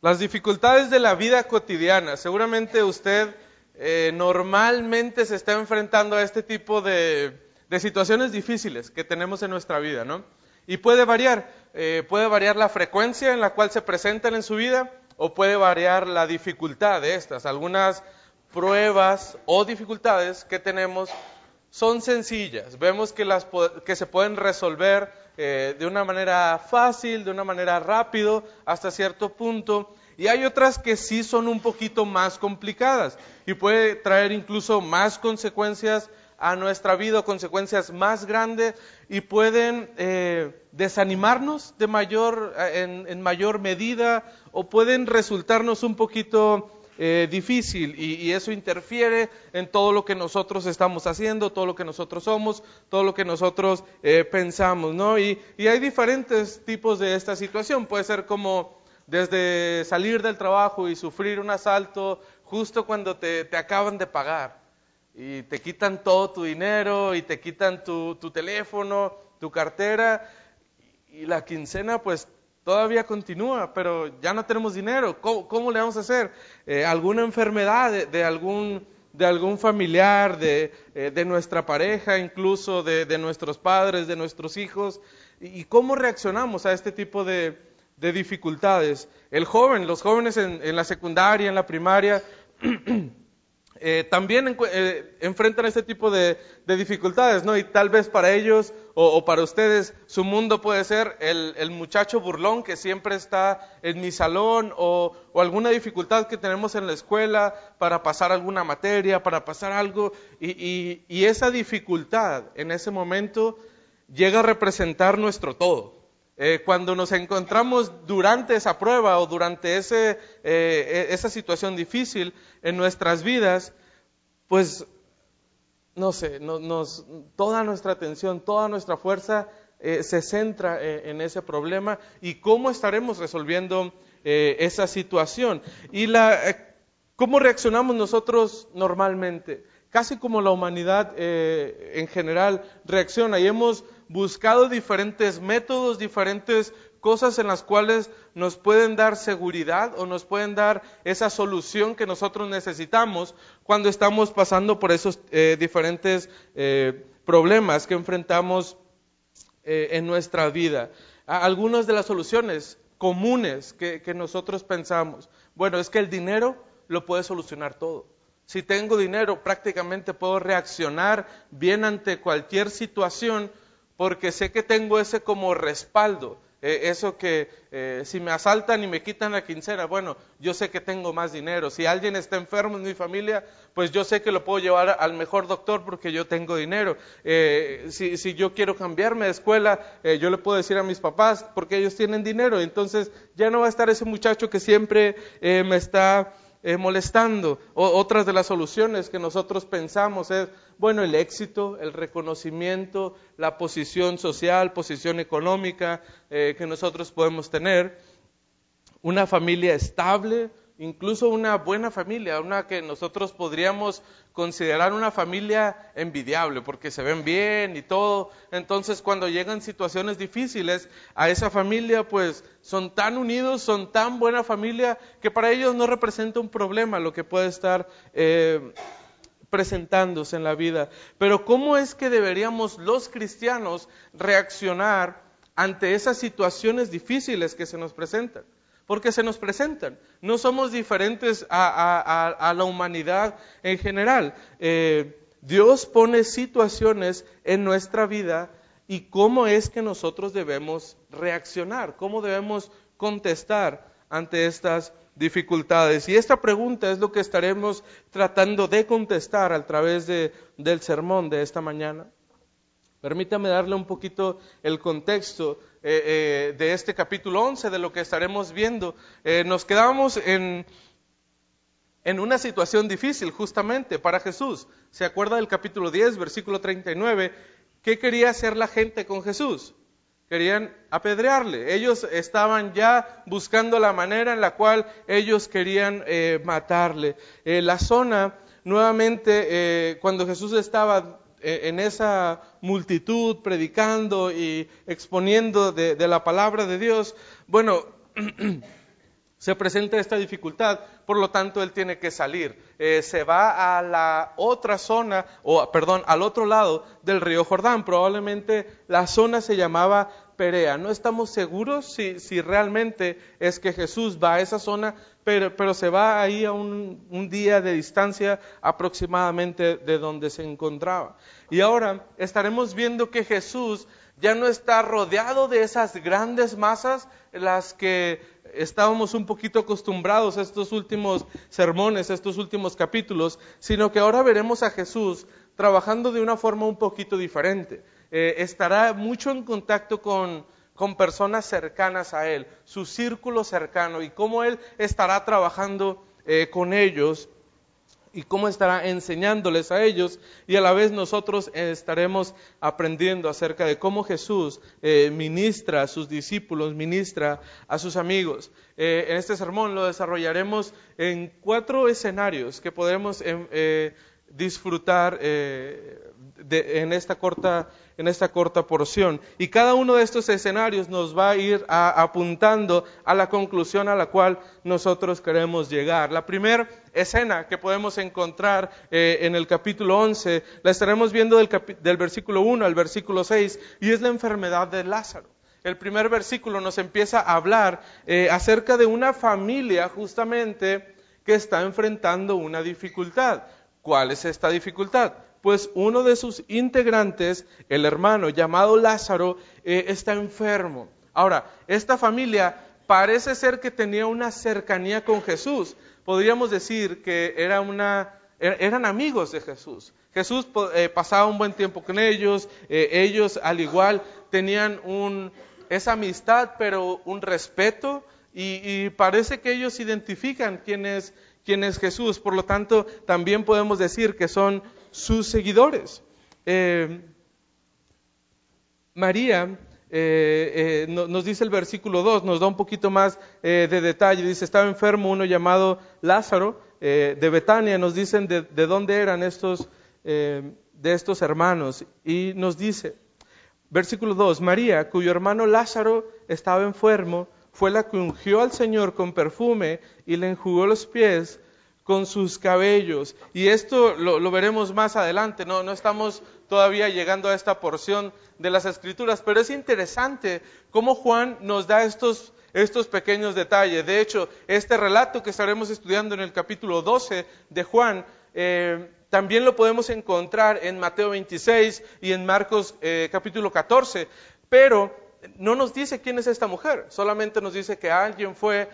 Las dificultades de la vida cotidiana. Seguramente usted eh, normalmente se está enfrentando a este tipo de, situaciones difíciles que tenemos en nuestra vida, ¿no? Y puede variar, eh, puede variar la frecuencia en la cual se presentan en su vida o puede variar la dificultad de estas. Algunas pruebas o dificultades que tenemos son sencillas. Vemos que, las, que se pueden resolver eh, de una manera fácil, de una manera rápido, hasta cierto punto. Y hay otras que sí son un poquito más complicadas y puede traer incluso más consecuencias a nuestra vida, consecuencias más grandes y pueden eh, desanimarnos de mayor, en, en, mayor medida o pueden resultarnos un poquito eh, difícil y, eso interfiere en todo lo que nosotros estamos haciendo, todo lo que nosotros somos, todo lo que nosotros eh, pensamos, ¿no? Y, hay diferentes tipos de esta situación. Puede ser como desde salir del trabajo y sufrir un asalto justo cuando te, acaban de pagar y te quitan todo tu dinero y te quitan tu, tu teléfono, tu cartera y la quincena pues todavía continúa, pero ya no tenemos dinero. ¿Cómo, le vamos a hacer? Eh, ¿Alguna enfermedad de, algún, de algún familiar, de, eh, de nuestra pareja, incluso de, nuestros padres, de nuestros hijos? ¿Y cómo reaccionamos a este tipo de, dificultades? El joven, los jóvenes en, en la secundaria, en la primaria, Eh, también eh, enfrentan este tipo de, dificultades, ¿no? Y tal vez para ellos o, para ustedes su mundo puede ser el, muchacho burlón que siempre está en mi salón o, alguna dificultad que tenemos en la escuela para pasar alguna materia, para pasar algo. Y, esa dificultad en ese momento llega a representar nuestro todo. Eh, cuando nos encontramos durante esa prueba o durante ese, e, esa situación difícil, en nuestras vidas, pues, no sé, nos, toda nuestra atención, toda nuestra fuerza eh, se centra eh, en ese problema y cómo estaremos resolviendo eh, esa situación. Y la, cómo reaccionamos nosotros normalmente, casi como la humanidad en general reacciona y hemos buscado diferentes métodos, diferentes cosas en las cuales nos pueden dar seguridad o nos pueden dar esa solución que nosotros necesitamos cuando estamos pasando por esos eh, diferentes eh, problemas que enfrentamos eh, en nuestra vida. Algunas de las soluciones comunes que, que nosotros pensamos, bueno, es que el dinero lo puede solucionar todo. Si tengo dinero, prácticamente puedo reaccionar bien ante cualquier situación porque sé que tengo ese como respaldo. Eh, eso que eh, si me asaltan y me quitan la quincena, bueno, yo sé que tengo más dinero. Si alguien está enfermo en mi familia, pues yo sé que lo puedo llevar al mejor doctor porque yo tengo dinero. Eh, si, si, yo quiero cambiarme de escuela, yo le puedo decir a mis papás porque ellos tienen dinero. Entonces ya no va a estar ese muchacho que siempre me está eh, molestando. otras de las soluciones que nosotros pensamos es, bueno, el éxito, el reconocimiento, la posición social, posición económica eh, que nosotros podemos tener, una familia estable, incluso una buena familia, una que nosotros podríamos considerar una familia envidiable, porque se ven bien y todo. Entonces, cuando llegan situaciones difíciles, a esa familia, pues son tan unidos, son tan buena familia, que para ellos no representa un problema lo que puede estar eh, presentándose en la vida. Pero, ¿cómo es que deberíamos los cristianos reaccionar ante esas situaciones difíciles que se nos presentan? Porque se nos presentan. No somos diferentes a, la humanidad en general. Eh, Dios pone situaciones en nuestra vida y cómo es que nosotros debemos reaccionar, cómo debemos contestar ante estas dificultades. Y esta pregunta es lo que estaremos tratando de contestar a través del sermón de esta mañana. Permítame darle un poquito el contexto eh, eh, de este capítulo 11, de lo que estaremos viendo. Eh, nos quedamos en, en una situación difícil justamente para Jesús. ¿Se acuerda del capítulo 10, versículo 39? ¿Qué quería hacer la gente con Jesús? Querían apedrearle. Ellos estaban ya buscando la manera en la cual ellos querían matarle. la zona, nuevamente, cuando Jesús estaba en esa multitud predicando y exponiendo de, la palabra de Dios, bueno, se presenta esta dificultad, por lo tanto él tiene que salir. Eh, se va a la otra zona, o perdón, al otro lado del río Jordán. Probablemente la zona se llamaba Perea. No estamos seguros si, si realmente es que Jesús va a esa zona, pero, pero se va ahí a un, un día de distancia aproximadamente de donde se encontraba. Y ahora estaremos viendo que Jesús ya no está rodeado de esas grandes masas, las que estábamos un poquito acostumbrados a estos últimos sermones, estos últimos capítulos, sino que ahora veremos a Jesús trabajando de una forma un poquito diferente. Eh, estará mucho en contacto con, con personas cercanas a Él, su círculo cercano, y cómo Él estará trabajando eh, con ellos y cómo estará enseñándoles a ellos y a la vez nosotros estaremos aprendiendo acerca de cómo Jesús eh, ministra a sus discípulos, ministra a sus amigos. Eh, en este sermón lo desarrollaremos en cuatro escenarios que podremos em, eh, disfrutar en esta corta en esta corta porción. Y cada uno de estos escenarios nos va a ir apuntando a la conclusión a la cual nosotros queremos llegar. La primera escena que podemos encontrar eh, en el capítulo 11 la estaremos viendo del, del versículo 1 al versículo 6 y es la enfermedad de Lázaro. El primer versículo nos empieza a hablar eh, acerca de una familia justamente que está enfrentando una dificultad. ¿Cuál es esta dificultad? pues uno de sus integrantes, el hermano llamado Lázaro, eh, está enfermo. Ahora, esta familia parece ser que tenía una cercanía con Jesús. Podríamos decir que era una, er, eran amigos de Jesús. Jesús eh, pasaba un buen tiempo con ellos, eh, ellos al igual tenían un, esa amistad, pero un respeto, y, y parece que ellos identifican quién es, quién es Jesús. Por lo tanto, también podemos decir que son sus seguidores. Eh, María, eh, eh, nos dice el versículo 2, nos da un poquito más de detalle, dice, estaba enfermo uno llamado Lázaro de Betania, nos dicen de, de dónde eran estos, de estos hermanos, y nos dice, versículo 2, María, cuyo hermano Lázaro estaba enfermo, fue la que ungió al Señor con perfume y le enjugó los pies con sus cabellos. Y esto lo, veremos más adelante, ¿no? no estamos todavía llegando a esta porción de las escrituras, pero es interesante cómo Juan nos da estos, estos pequeños detalles. De hecho, este relato que estaremos estudiando en el capítulo 12 de Juan, eh, también lo podemos encontrar en Mateo 26 y en Marcos eh, capítulo 14, pero no nos dice quién es esta mujer, solamente nos dice que alguien fue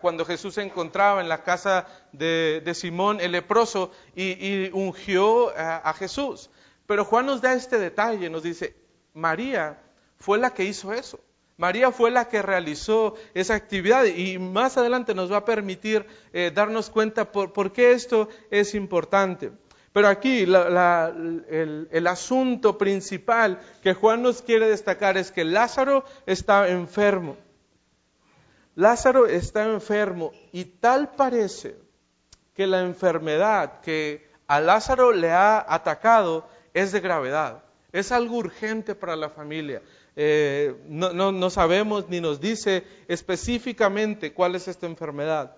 cuando Jesús se encontraba en la casa de, Simón el leproso y, ungió a, Jesús. Pero Juan nos da este detalle, nos dice, María fue la que hizo eso. María fue la que realizó esa actividad y más adelante nos va a permitir eh, darnos cuenta por qué esto es importante. Pero aquí el, asunto principal que Juan nos quiere destacar es que Lázaro está enfermo. Lázaro está enfermo y tal parece que la enfermedad que a Lázaro le ha atacado es de gravedad, es algo urgente para la familia. Eh, no, no sabemos ni nos dice específicamente cuál es esta enfermedad,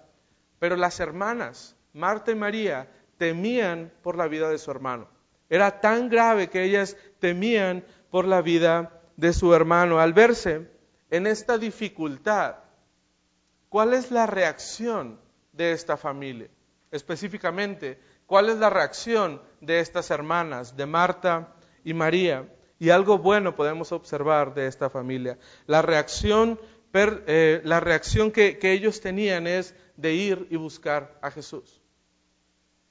pero las hermanas, Marta y María, temían por la vida de su hermano. Era tan grave que ellas temían por la vida de su hermano. Al verse en esta dificultad, ¿cuál es la reacción de esta familia? Específicamente, ¿cuál es la reacción de estas hermanas, de Marta y María? Y algo bueno podemos observar de esta familia. La reacción, eh, la reacción que ellos tenían es de ir y buscar a Jesús.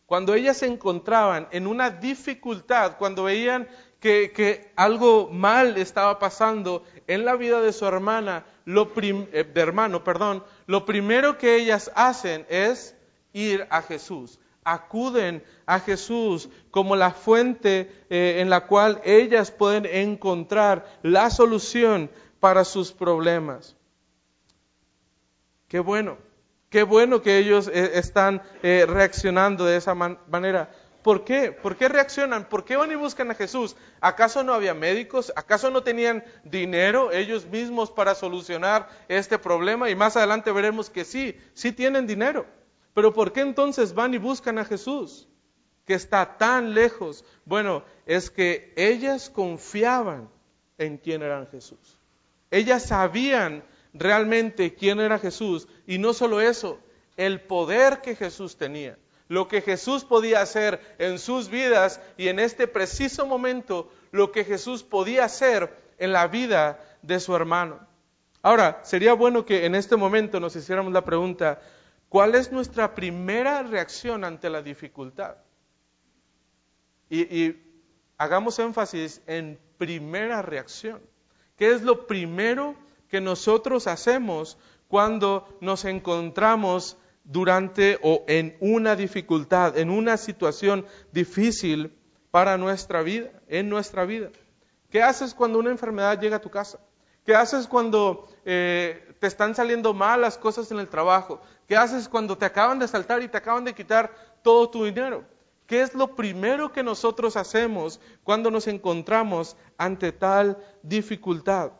Cuando ellas se encontraban en una dificultad, cuando veían que, algo mal estaba pasando en la vida de su hermana, lo eh, de hermano, perdón, lo primero que ellas hacen es ir a Jesús. Acuden a Jesús como la fuente eh, en la cual ellas pueden encontrar la solución para sus problemas. Qué bueno Qué bueno que ellos eh, están eh, reaccionando de esa manera. ¿Por qué? ¿Por qué reaccionan? ¿Por qué van y buscan a Jesús? ¿Acaso no había médicos? ¿Acaso no tenían dinero ellos mismos para solucionar este problema? Y más adelante veremos que sí, sí tienen dinero. Pero ¿por qué entonces van y buscan a Jesús? Que está tan lejos. Bueno, es que ellas confiaban en quién era Jesús. Ellas sabían realmente quién era Jesús. Y no solo eso, el poder que Jesús tenía lo que Jesús podía hacer en sus vidas y en este preciso momento lo que Jesús podía hacer en la vida de su hermano. Ahora, sería bueno que en este momento nos hiciéramos la pregunta, ¿cuál es nuestra primera reacción ante la dificultad? Y, hagamos énfasis en primera reacción. ¿Qué es lo primero que nosotros hacemos cuando nos encontramos durante o en una dificultad, en una situación difícil para nuestra vida, en nuestra vida. ¿Qué haces cuando una enfermedad llega a tu casa? ¿Qué haces cuando eh, te están saliendo mal las cosas en el trabajo? ¿Qué haces cuando te acaban de saltar y te acaban de quitar todo tu dinero? ¿Qué es lo primero que nosotros hacemos cuando nos encontramos ante tal dificultad?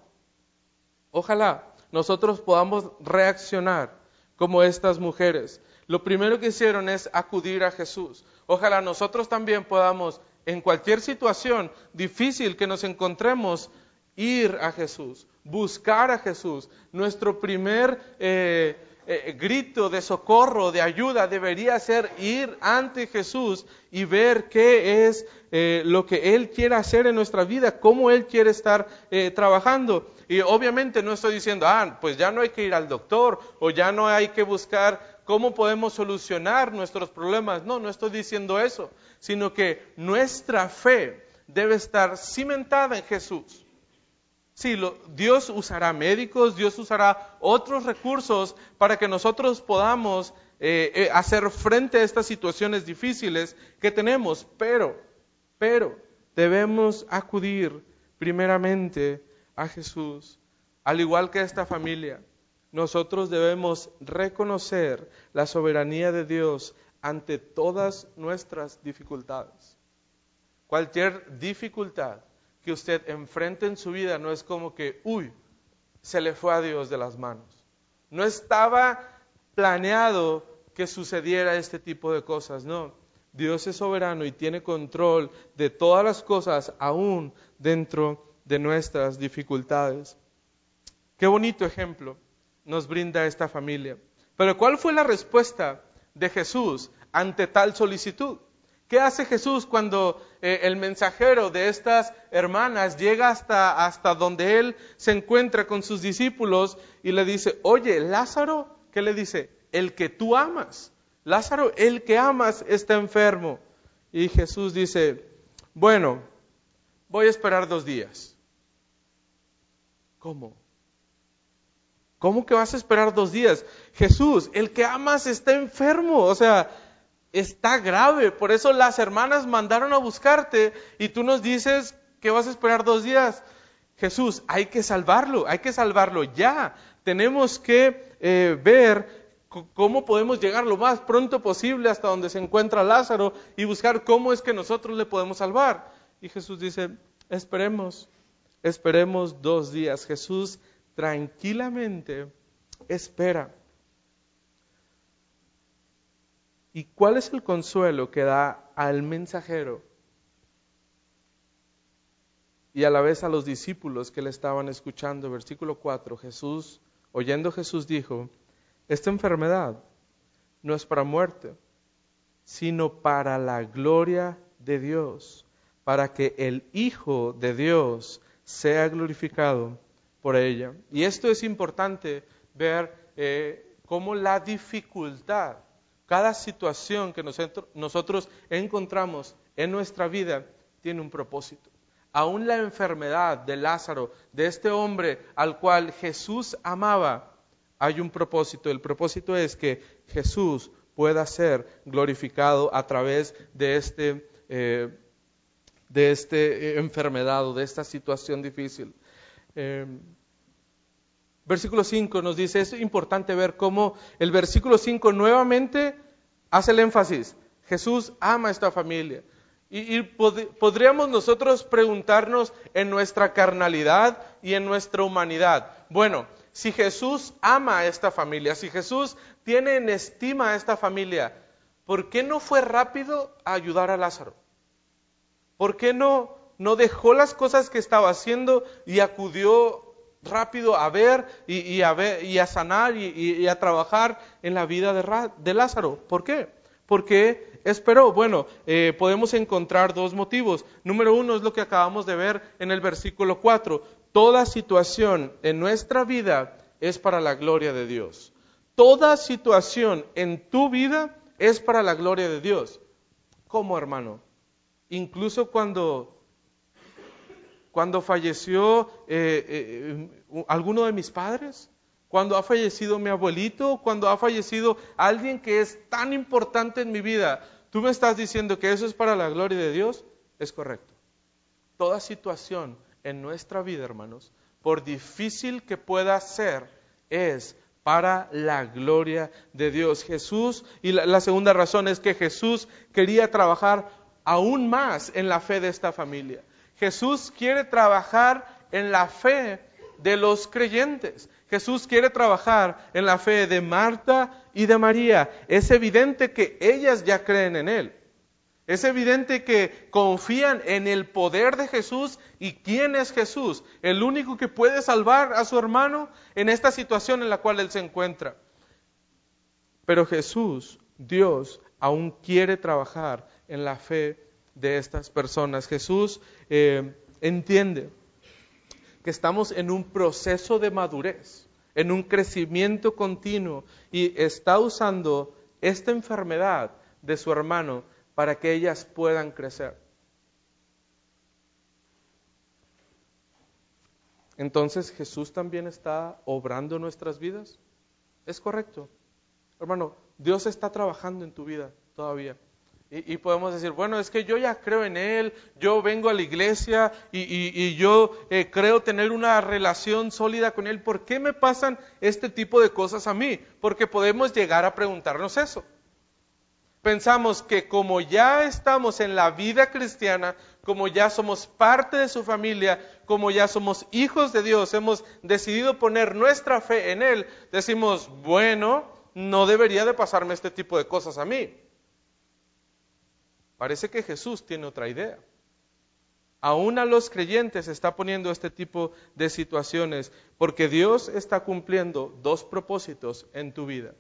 Ojalá nosotros podamos reaccionar como estas mujeres. Lo primero que hicieron es acudir a Jesús. Ojalá nosotros también podamos, en cualquier situación difícil que nos encontremos, ir a Jesús, buscar a Jesús. Nuestro primer eh, eh, grito de socorro, de ayuda, debería ser ir ante Jesús y ver qué es eh, lo que Él quiere hacer en nuestra vida, cómo Él quiere estar trabajando. Y obviamente no estoy diciendo, ah, pues ya no hay que ir al doctor o ya no hay que buscar cómo podemos solucionar nuestros problemas. No, no estoy diciendo eso, sino que nuestra fe debe estar cimentada en Jesús. Sí, Dios usará médicos, Dios usará otros recursos para que nosotros podamos eh, eh, hacer frente a estas situaciones difíciles que tenemos, pero, pero debemos acudir primeramente a Jesús, al igual que esta familia, nosotros debemos reconocer la soberanía de Dios ante todas nuestras dificultades. Cualquier dificultad que usted enfrente en su vida no es como que, uy, se le fue a Dios de las manos. No estaba planeado que sucediera este tipo de cosas, no. Dios es soberano y tiene control de todas las cosas, aún dentro de nuestras dificultades. Qué bonito ejemplo nos brinda esta familia. Pero ¿cuál fue la respuesta de Jesús ante tal solicitud? ¿Qué hace Jesús cuando eh, el mensajero de estas hermanas llega hasta, hasta donde él se encuentra con sus discípulos y le dice, oye, Lázaro, ¿qué le dice? El que tú amas. Lázaro, el que amas está enfermo. Y Jesús dice, bueno, voy a esperar dos días. ¿Cómo? ¿Cómo que vas a esperar dos días? Jesús, el que amas está enfermo, o sea, está grave. Por eso las hermanas mandaron a buscarte y tú nos dices que vas a esperar dos días. Jesús, hay que salvarlo, hay que salvarlo ya. Tenemos que eh, ver cómo podemos llegar lo más pronto posible hasta donde se encuentra Lázaro y buscar cómo es que nosotros le podemos salvar. Y Jesús dice, esperemos. Esperemos dos días. Jesús tranquilamente espera. ¿Y cuál es el consuelo que da al mensajero y a la vez a los discípulos que le estaban escuchando? Versículo 4, Jesús, oyendo Jesús dijo, esta enfermedad no es para muerte, sino para la gloria de Dios, para que el Hijo de Dios sea glorificado por ella. Y esto es importante ver eh, cómo la dificultad, cada situación que nosotros encontramos en nuestra vida tiene un propósito. Aún la enfermedad de Lázaro, de este hombre al cual Jesús amaba, hay un propósito. El propósito es que Jesús pueda ser glorificado a través de este eh, de esta eh, enfermedad o de esta situación difícil. Em, versículo 5 nos dice, es importante ver cómo el versículo 5 nuevamente hace el énfasis, Jesús ama a esta familia. Y, podríamos nosotros preguntarnos en nuestra carnalidad y en nuestra humanidad, bueno, si Jesús ama a esta familia, si Jesús tiene en estima a esta familia, ¿por qué no fue rápido a ayudar a Lázaro? ¿Por qué no, no dejó las cosas que estaba haciendo y acudió rápido a ver y, a, ver, y a sanar y, a trabajar en la vida de, de Lázaro? ¿Por qué? Porque esperó. Bueno, eh, podemos encontrar dos motivos. Número uno es lo que acabamos de ver en el versículo 4. Toda situación en nuestra vida es para la gloria de Dios. Toda situación en tu vida es para la gloria de Dios. ¿Cómo, hermano? Incluso cuando, cuando falleció eh, eh, alguno de mis padres, cuando ha fallecido mi abuelito, cuando ha fallecido alguien que es tan importante en mi vida, tú me estás diciendo que eso es para la gloria de Dios, es correcto. Toda situación en nuestra vida, hermanos, por difícil que pueda ser, es para la gloria de Dios. Jesús, y la, segunda razón es que Jesús quería trabajar aún más en la fe de esta familia. Jesús quiere trabajar en la fe de los creyentes. Jesús quiere trabajar en la fe de Marta y de María. Es evidente que ellas ya creen en Él. Es evidente que confían en el poder de Jesús y quién es Jesús, el único que puede salvar a su hermano en esta situación en la cual él se encuentra. Pero Jesús, Dios, aún quiere trabajar en la fe de estas personas. Jesús eh, entiende que estamos en un proceso de madurez, en un crecimiento continuo y está usando esta enfermedad de su hermano para que ellas puedan crecer. Entonces Jesús también está obrando nuestras vidas. Es correcto. Hermano, Dios está trabajando en tu vida todavía. Y, podemos decir, bueno, es que yo ya creo en Él, yo vengo a la iglesia y, yo eh, creo tener una relación sólida con Él. ¿Por qué me pasan este tipo de cosas a mí? Porque podemos llegar a preguntarnos eso. Pensamos que como ya estamos en la vida cristiana, como ya somos parte de su familia, como ya somos hijos de Dios, hemos decidido poner nuestra fe en Él, decimos, bueno, no debería de pasarme este tipo de cosas a mí. Parece que Jesús tiene otra idea. Aún a los creyentes está poniendo este tipo de situaciones porque Dios está cumpliendo dos propósitos en tu vida.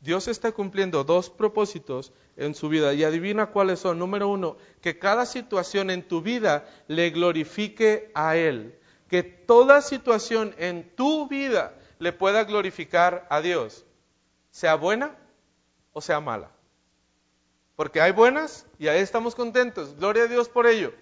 Dios está cumpliendo dos propósitos en su vida y adivina cuáles son. Número uno, que cada situación en tu vida le glorifique a Él. Que toda situación en tu vida le pueda glorificar a Dios, sea buena o sea mala. Porque hay buenas y ahí estamos contentos. Gloria a Dios por ello.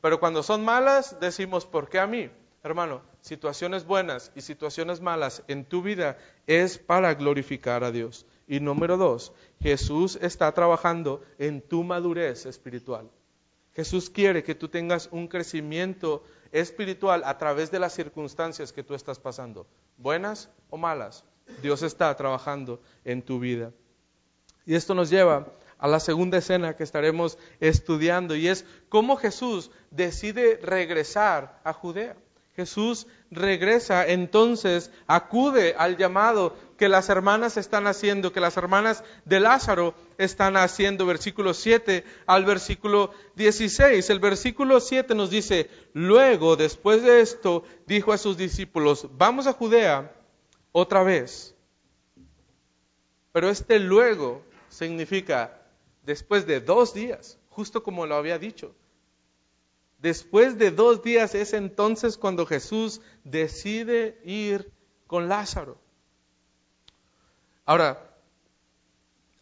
Pero cuando son malas, decimos, ¿por qué a mí? Hermano, situaciones buenas y situaciones malas en tu vida es para glorificar a Dios. Y número dos, Jesús está trabajando en tu madurez espiritual. Jesús quiere que tú tengas un crecimiento espiritual a través de las circunstancias que tú estás pasando, buenas o malas. Dios está trabajando en tu vida. Y esto nos lleva a la segunda escena que estaremos estudiando y es cómo Jesús decide regresar a Judea. Jesús regresa, entonces acude al llamado que las hermanas están haciendo, que las hermanas de Lázaro están haciendo, versículo 7 al versículo 16. El versículo 7 nos dice, luego, después de esto, dijo a sus discípulos, vamos a Judea otra vez. Pero este luego significa después de dos días, justo como lo había dicho. Después de dos días es entonces cuando Jesús decide ir con Lázaro. Ahora,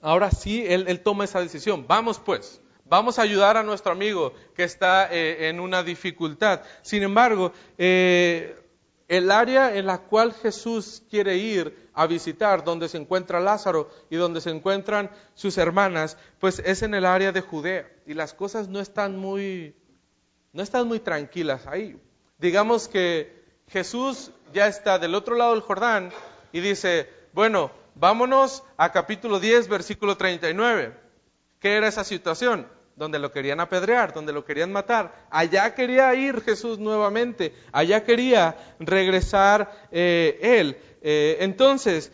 ahora sí, él, toma esa decisión. Vamos pues, vamos a ayudar a nuestro amigo que está eh, en una dificultad. Sin embargo, eh, el área en la cual Jesús quiere ir a visitar, donde se encuentra Lázaro y donde se encuentran sus hermanas, pues es en el área de Judea. Y las cosas no están muy, no están muy tranquilas ahí. Digamos que Jesús ya está del otro lado del Jordán y dice, bueno, vámonos a capítulo 10, versículo 39. ¿Qué era esa situación? Donde lo querían apedrear, donde lo querían matar. Allá quería ir Jesús nuevamente, allá quería regresar eh, él. Eh, entonces,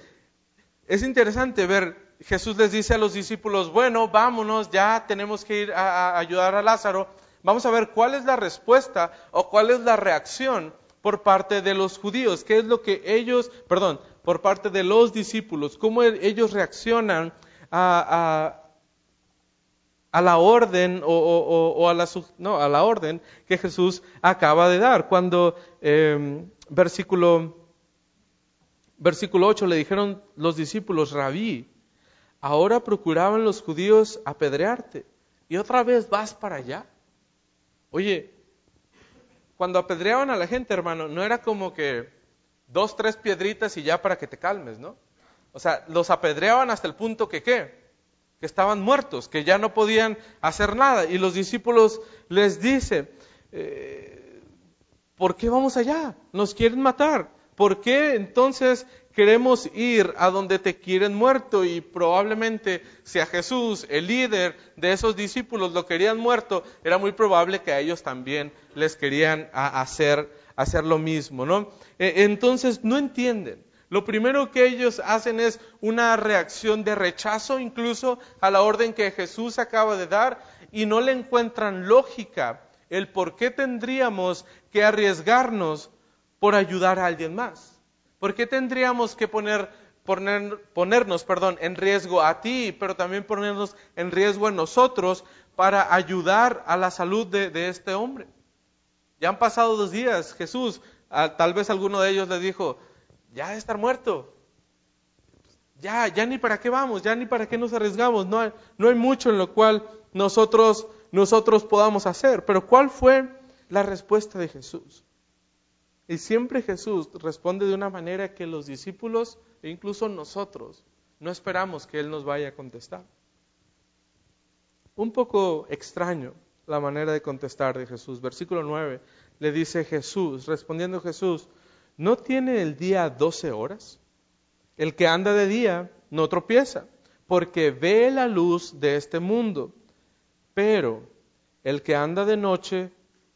es interesante ver, Jesús les dice a los discípulos, bueno, vámonos, ya tenemos que ir a ayudar a Lázaro. Vamos a ver cuál es la respuesta o cuál es la reacción por parte de los judíos, qué es lo que ellos, perdón, por parte de los discípulos, cómo ellos reaccionan a, la orden o, a, la, no, a, la, orden que Jesús acaba de dar. Cuando em, versículo, versículo 8 le dijeron los discípulos, rabí, ahora procuraban los judíos apedrearte y otra vez vas para allá. Oye, cuando apedreaban a la gente, hermano, no era como que dos, tres piedritas y ya para que te calmes, ¿no? O sea, los apedreaban hasta el punto que qué? Que estaban muertos, que ya no podían hacer nada. Y los discípulos les dicen, eh, ¿por qué vamos allá? Nos quieren matar. ¿Por qué entonces queremos ir a donde te quieren muerto y probablemente si a Jesús, el líder de esos discípulos, lo querían muerto, era muy probable que a ellos también les querían hacer, hacer lo mismo, ¿no? E, entonces no entienden. Lo primero que ellos hacen es una reacción de rechazo incluso a la orden que Jesús acaba de dar y no le encuentran lógica el por qué tendríamos que arriesgarnos por ayudar a alguien más. ¿Por qué tendríamos que poner, ponernos perdón, en riesgo a ti, pero también ponernos en riesgo a nosotros para ayudar a la salud de, este hombre? Ya han pasado dos días, Jesús, tal vez alguno de ellos le dijo, ya de estar muerto, ya, ya ni para qué vamos, ya ni para qué nos arriesgamos, no hay, no hay mucho en lo cual nosotros, nosotros podamos hacer. Pero ¿cuál fue la respuesta de Jesús? Y siempre Jesús responde de una manera que los discípulos e incluso nosotros no esperamos que Él nos vaya a contestar. Un poco extraño la manera de contestar de Jesús. Versículo 9 le dice Jesús, respondiendo Jesús, ¿no tiene el día doce horas? El que anda de día no tropieza, porque ve la luz de este mundo, pero el que anda de noche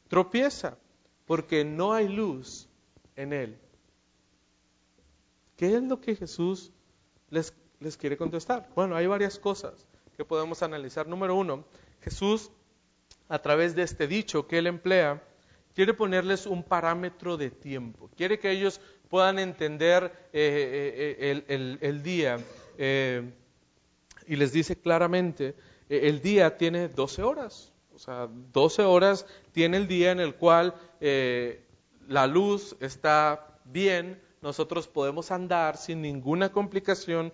tropieza porque no hay luz en él. ¿Qué es lo que Jesús les, quiere contestar? Bueno, hay varias cosas que podemos analizar. Número uno, Jesús, a través de este dicho que él emplea, quiere ponerles un parámetro de tiempo. Quiere que ellos puedan entender eh, eh, eh, el, día. y les dice claramente, el día tiene 12 horas. O sea, 12 horas tiene el día en el cual la luz está bien, nosotros podemos andar sin ninguna complicación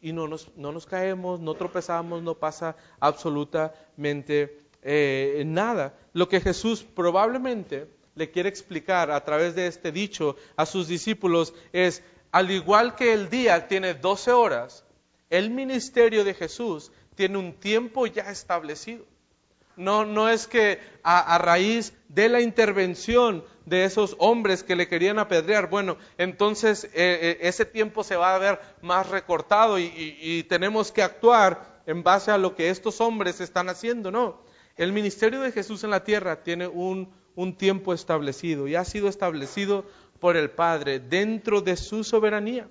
y no nos, no nos caemos, no tropezamos, no pasa absolutamente eh, nada. Lo que Jesús probablemente le quiere explicar a través de este dicho a sus discípulos es, al igual que el día tiene 12 horas, el ministerio de Jesús tiene un tiempo ya establecido. No, no es que a, raíz de la intervención de esos hombres que le querían apedrear, bueno, entonces eh, eh, ese tiempo se va a ver más recortado y, tenemos que actuar en base a lo que estos hombres están haciendo. No, el ministerio de Jesús en la tierra tiene un, tiempo establecido y ha sido establecido por el Padre dentro de su soberanía.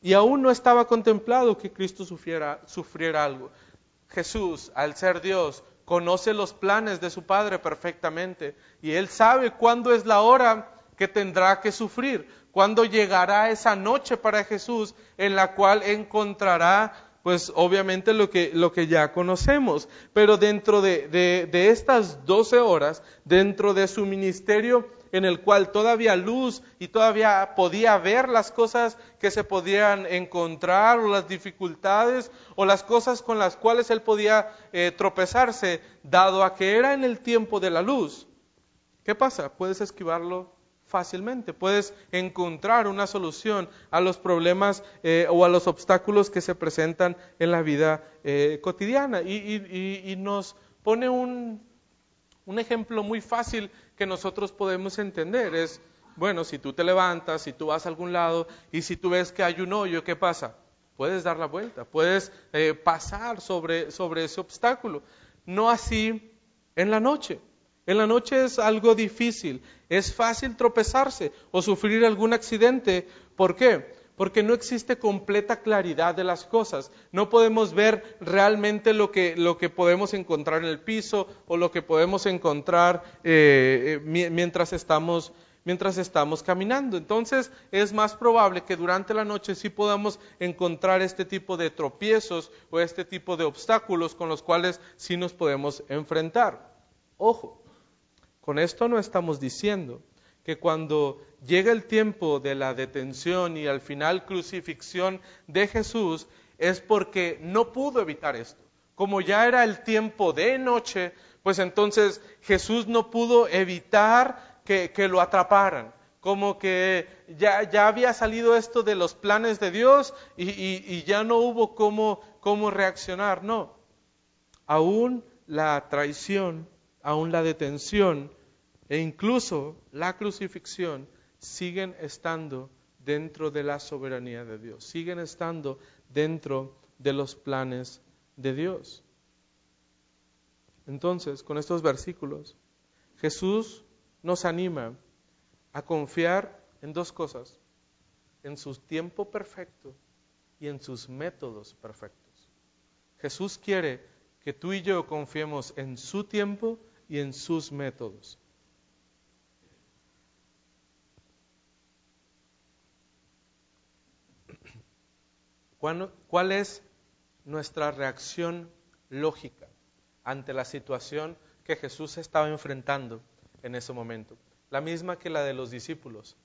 Y aún no estaba contemplado que Cristo sufriera, sufriera algo. Jesús, al ser Dios, conoce los planes de su Padre perfectamente y Él sabe cuándo es la hora que tendrá que sufrir, cuándo llegará esa noche para Jesús en la cual encontrará pues obviamente lo que, lo que ya conocemos. Pero dentro de, de estas doce horas, dentro de su ministerio, en el cual todavía luz y todavía podía ver las cosas que se podían encontrar o las dificultades o las cosas con las cuales él podía eh, tropezarse, dado a que era en el tiempo de la luz. ¿Qué pasa? Puedes esquivarlo fácilmente, puedes encontrar una solución a los problemas eh, o a los obstáculos que se presentan en la vida eh, cotidiana. Y, nos pone un, un ejemplo muy fácil que nosotros podemos entender. Es, bueno, si tú te levantas, si tú vas a algún lado y si tú ves que hay un hoyo, ¿qué pasa? Puedes dar la vuelta, puedes eh, pasar sobre, sobre ese obstáculo. No así en la noche. En la noche es algo difícil, es fácil tropezarse o sufrir algún accidente. ¿Por qué? Porque no existe completa claridad de las cosas. No podemos ver realmente lo que, lo que podemos encontrar en el piso o lo que podemos encontrar eh, eh, mientras estamos mientras estamos caminando. Entonces es más probable que durante la noche sí podamos encontrar este tipo de tropiezos o este tipo de obstáculos con los cuales sí nos podemos enfrentar. Ojo, con esto no estamos diciendo que cuando llega el tiempo de la detención y al final crucifixión de Jesús es porque no pudo evitar esto. Como ya era el tiempo de noche, pues entonces Jesús no pudo evitar que, lo atraparan. Como que ya, ya, había salido esto de los planes de Dios y, y ya no hubo cómo, cómo reaccionar. No. Aún la traición, aún la detención e incluso la crucifixión siguen estando dentro de la soberanía de Dios, siguen estando dentro de los planes de Dios. Entonces, con estos versículos, Jesús nos anima a confiar en dos cosas, en su tiempo perfecto y en sus métodos perfectos. Jesús quiere que tú y yo confiemos en su tiempo y en sus métodos. ¿Cuál es nuestra reacción lógica ante la situación que Jesús estaba enfrentando en ese momento? La misma que la de los discípulos.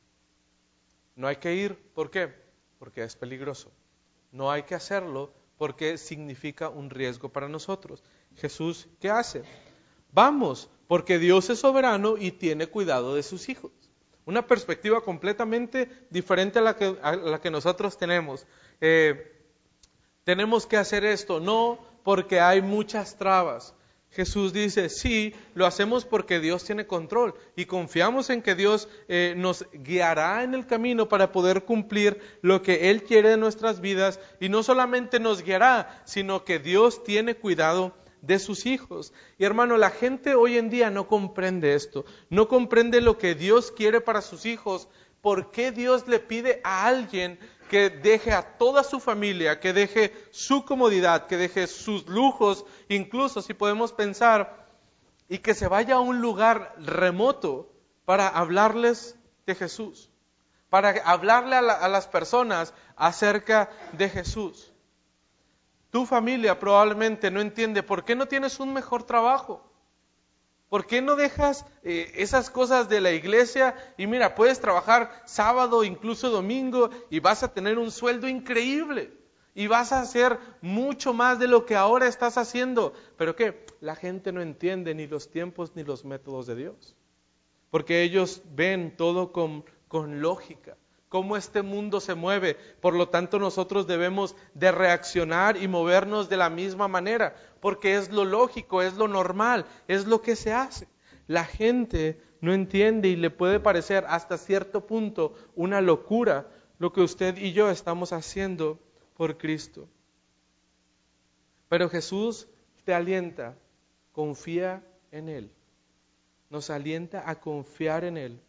No hay que ir, ¿por qué? Porque es peligroso. No hay que hacerlo porque significa un riesgo para nosotros. Jesús, ¿qué hace? Vamos, porque Dios es soberano y tiene cuidado de sus hijos. Una perspectiva completamente diferente a la que, nosotros tenemos. Eh, tenemos que hacer esto, no porque hay muchas trabas. Jesús dice, sí, lo hacemos porque Dios tiene control y confiamos en que Dios eh, nos guiará en el camino para poder cumplir lo que Él quiere de nuestras vidas y no solamente nos guiará, sino que Dios tiene cuidado de sus hijos. Y hermano, la gente hoy en día no comprende esto, no comprende lo que Dios quiere para sus hijos. ¿Por qué Dios le pide a alguien que deje a toda su familia, que deje su comodidad, que deje sus lujos, incluso si podemos pensar, y que se vaya a un lugar remoto para hablarles de Jesús, para hablarle a, a las personas acerca de Jesús. Tu familia probablemente no entiende por qué no tienes un mejor trabajo. ¿Por qué no dejas eh, esas cosas de la iglesia y mira, puedes trabajar sábado, incluso domingo, y vas a tener un sueldo increíble? Y vas a hacer mucho más de lo que ahora estás haciendo. Pero ¿qué? La gente no entiende ni los tiempos ni los métodos de Dios. Porque ellos ven todo con, con lógica cómo este mundo se mueve. Por lo tanto, nosotros debemos de reaccionar y movernos de la misma manera, porque es lo lógico, es lo normal, es lo que se hace. La gente no entiende y le puede parecer hasta cierto punto una locura lo que usted y yo estamos haciendo por Cristo. Pero Jesús te alienta, confía en Él. Nos alienta a confiar en Él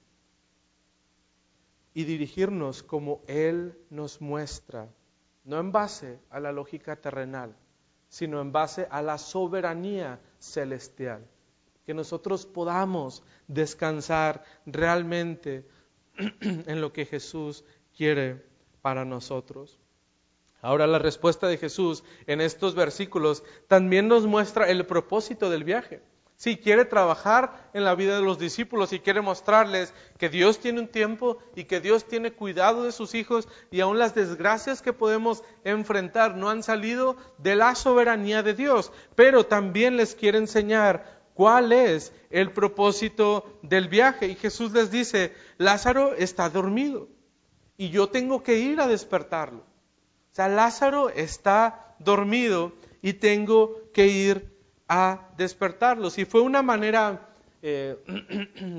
y dirigirnos como Él nos muestra, no en base a la lógica terrenal, sino en base a la soberanía celestial. Que nosotros podamos descansar realmente en lo que Jesús quiere para nosotros. Ahora la respuesta de Jesús en estos versículos también nos muestra el propósito del viaje. Si quiere trabajar en la vida de los discípulos y quiere mostrarles que Dios tiene un tiempo y que Dios tiene cuidado de sus hijos y aún las desgracias que podemos enfrentar no han salido de la soberanía de Dios, pero también les quiere enseñar cuál es el propósito del viaje. Y Jesús les dice, Lázaro está dormido y yo tengo que ir a despertarlo. O sea, Lázaro está dormido y tengo que ir a despertarlos. Y fue una manera eh,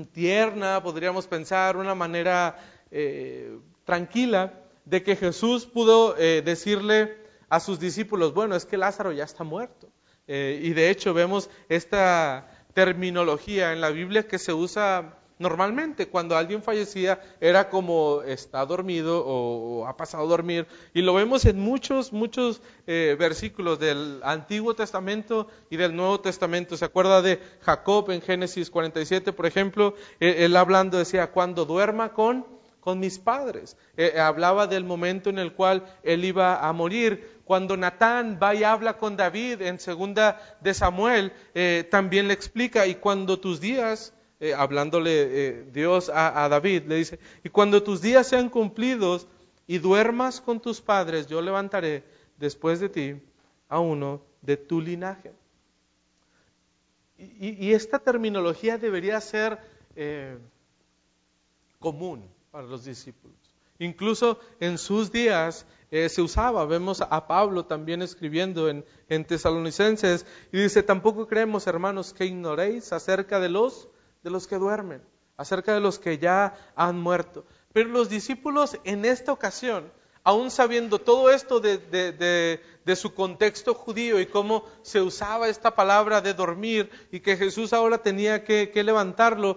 tierna, podríamos pensar, una manera eh, tranquila de que Jesús pudo eh, decirle a sus discípulos, bueno, es que Lázaro ya está muerto. y de hecho vemos esta terminología en la Biblia que se usa Normalmente cuando alguien fallecía era como está dormido o, ha pasado a dormir y lo vemos en muchos, muchos eh, versículos del Antiguo Testamento y del Nuevo Testamento. ¿Se acuerda de Jacob en Génesis 47, por ejemplo? él hablando decía, cuando duerma con, con mis padres. Eh, hablaba del momento en el cual él iba a morir. Cuando Natán va y habla con David en segunda de Samuel, eh, también le explica, y cuando tus días eh, hablándole eh, Dios a, David, le dice, y cuando tus días sean cumplidos y duermas con tus padres, yo levantaré después de ti a uno de tu linaje. Y, esta terminología debería ser eh, común para los discípulos. Incluso en sus días se usaba. Vemos a Pablo también escribiendo en, en, Tesalonicenses y dice, tampoco creemos, hermanos, que ignoréis acerca de los de los que duermen, acerca de los que ya han muerto. Pero los discípulos en esta ocasión, aún sabiendo todo esto de, su contexto judío y cómo se usaba esta palabra de dormir y que Jesús ahora tenía que, levantarlo,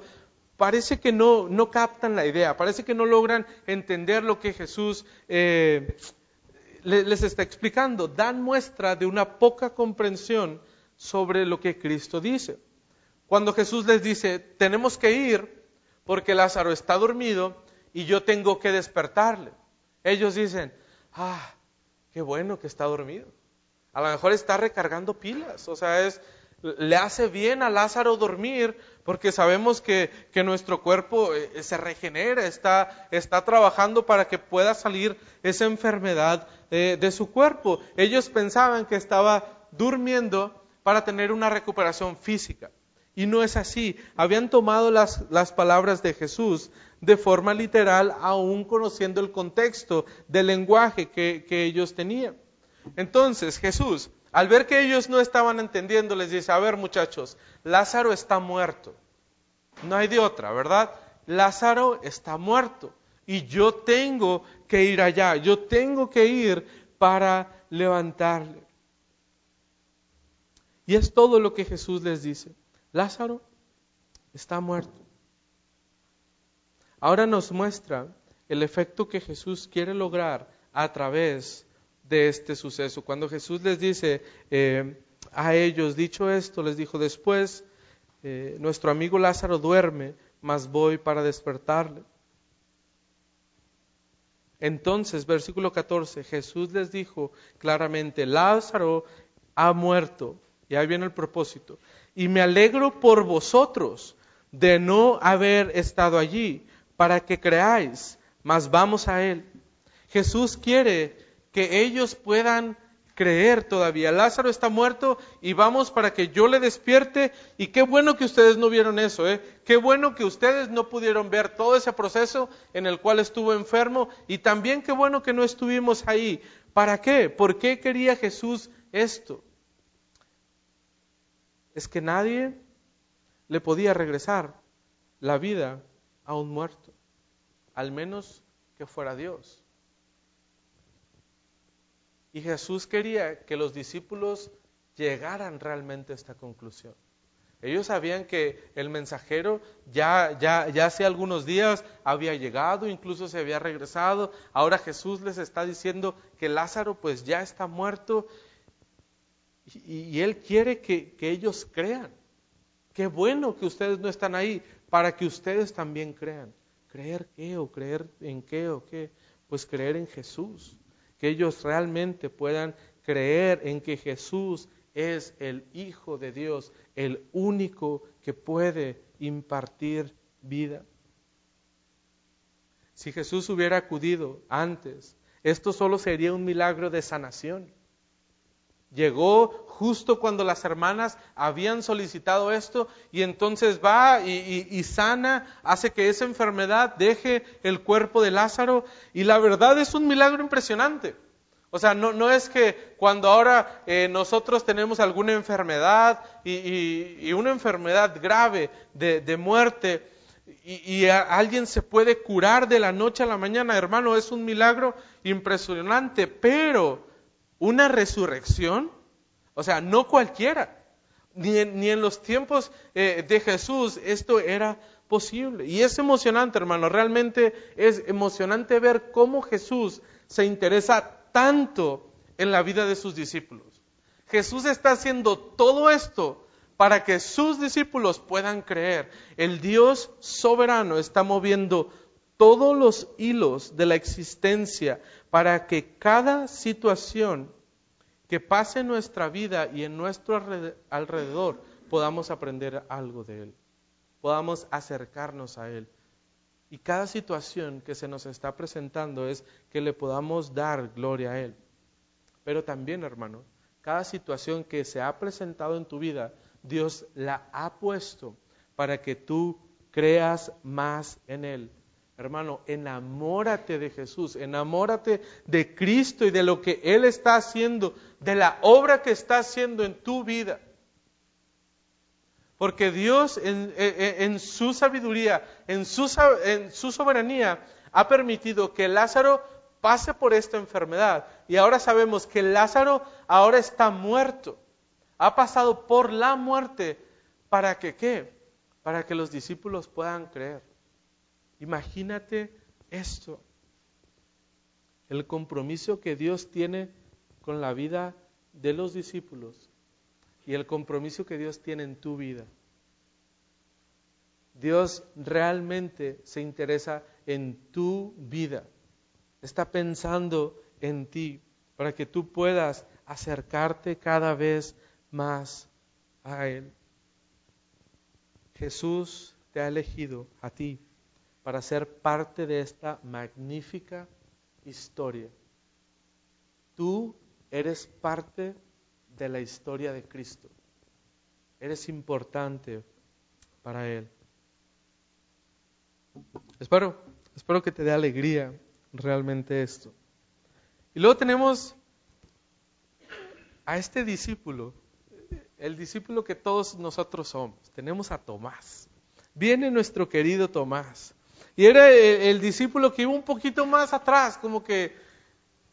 parece que no, captan la idea, parece que no logran entender lo que Jesús eh, les está explicando. Dan muestra de una poca comprensión sobre lo que Cristo dice cuando Jesús les dice, tenemos que ir porque Lázaro está dormido y yo tengo que despertarle. Ellos dicen, ah, qué bueno que está dormido. A lo mejor está recargando pilas, o sea, es, le hace bien a Lázaro dormir porque sabemos que, nuestro cuerpo eh, se regenera, está, está, trabajando para que pueda salir esa enfermedad eh, de su cuerpo. Ellos pensaban que estaba durmiendo para tener una recuperación física. Y no es así. Habían tomado las, las, palabras de Jesús de forma literal, aún conociendo el contexto del lenguaje que, que ellos tenían. Entonces Jesús, al ver que ellos no estaban entendiendo, les dice, a ver muchachos, Lázaro está muerto. No hay de otra, ¿verdad? Lázaro está muerto y yo tengo que ir allá, yo tengo que ir para levantarle. Y es todo lo que Jesús les dice. Lázaro está muerto. Ahora nos muestra el efecto que Jesús quiere lograr a través de este suceso. Cuando Jesús les dice eh, a ellos, dicho esto, les dijo después, eh, nuestro amigo Lázaro duerme, mas voy para despertarle. Entonces, versículo 14, Jesús les dijo claramente, Lázaro ha muerto. Y ahí viene el propósito y me alegro por vosotros de no haber estado allí, para que creáis, mas vamos a Él. Jesús quiere que ellos puedan creer todavía. Lázaro está muerto y vamos para que yo le despierte. Y qué bueno que ustedes no vieron eso, ¿eh? Qué bueno que ustedes no pudieron ver todo ese proceso en el cual estuvo enfermo. Y también qué bueno que no estuvimos ahí. ¿Para qué? ¿Por qué quería Jesús esto? Es que nadie le podía regresar la vida a un muerto, al menos que fuera Dios. Y Jesús quería que los discípulos llegaran realmente a esta conclusión. Ellos sabían que el mensajero ya, ya, ya hace algunos días había llegado, incluso se había regresado. Ahora Jesús les está diciendo que Lázaro pues ya está muerto y, Él quiere que, ellos crean. Qué bueno que ustedes no están ahí para que ustedes también crean. ¿Creer qué o creer en qué o qué? Pues creer en Jesús. Que ellos realmente puedan creer en que Jesús es el Hijo de Dios, el único que puede impartir vida. Si Jesús hubiera acudido antes, esto solo sería un milagro de sanación. Llegó justo cuando las hermanas habían solicitado esto y entonces va y, sana, hace que esa enfermedad deje el cuerpo de Lázaro y la verdad es un milagro impresionante. O sea, no, no es que cuando ahora eh, nosotros tenemos alguna enfermedad y, una enfermedad grave de, muerte y, alguien se puede curar de la noche a la mañana, hermano, es un milagro impresionante, pero una resurrección, o sea, no cualquiera. Ni en, los tiempos eh, de Jesús esto era posible. Y es emocionante, hermano, realmente es emocionante ver cómo Jesús se interesa tanto en la vida de sus discípulos. Jesús está haciendo todo esto para que sus discípulos puedan creer. El Dios soberano está moviendo todos los hilos de la existencia para que cada situación que pase en nuestra vida y en nuestro alrededor podamos aprender algo de Él, podamos acercarnos a Él. Y cada situación que se nos está presentando es que le podamos dar gloria a Él. Pero también, hermano, cada situación que se ha presentado en tu vida, Dios la ha puesto para que tú creas más en Él. Hermano, enamórate de Jesús, enamórate de Cristo y de lo que Él está haciendo, de la obra que está haciendo en tu vida. Porque Dios en, su sabiduría, en su, en su soberanía, ha permitido que Lázaro pase por esta enfermedad. Y ahora sabemos que Lázaro ahora está muerto. Ha pasado por la muerte. ¿Para que qué? Para que los discípulos puedan creer. Imagínate esto. El compromiso que Dios tiene con la vida de los discípulos y el compromiso que Dios tiene en tu vida. Dios realmente se interesa en tu vida. Está pensando en ti para que tú puedas acercarte cada vez más a Él. Jesús te ha elegido a ti para ser parte de esta magnífica historia. Tú eres parte de la historia de Cristo. Eres importante para Él. Espero, espero que te dé alegría realmente esto. Y luego tenemos a este discípulo, el discípulo que todos nosotros somos. Tenemos a Tomás. Viene nuestro querido Tomás. Y era el, discípulo que iba un poquito más atrás, como que,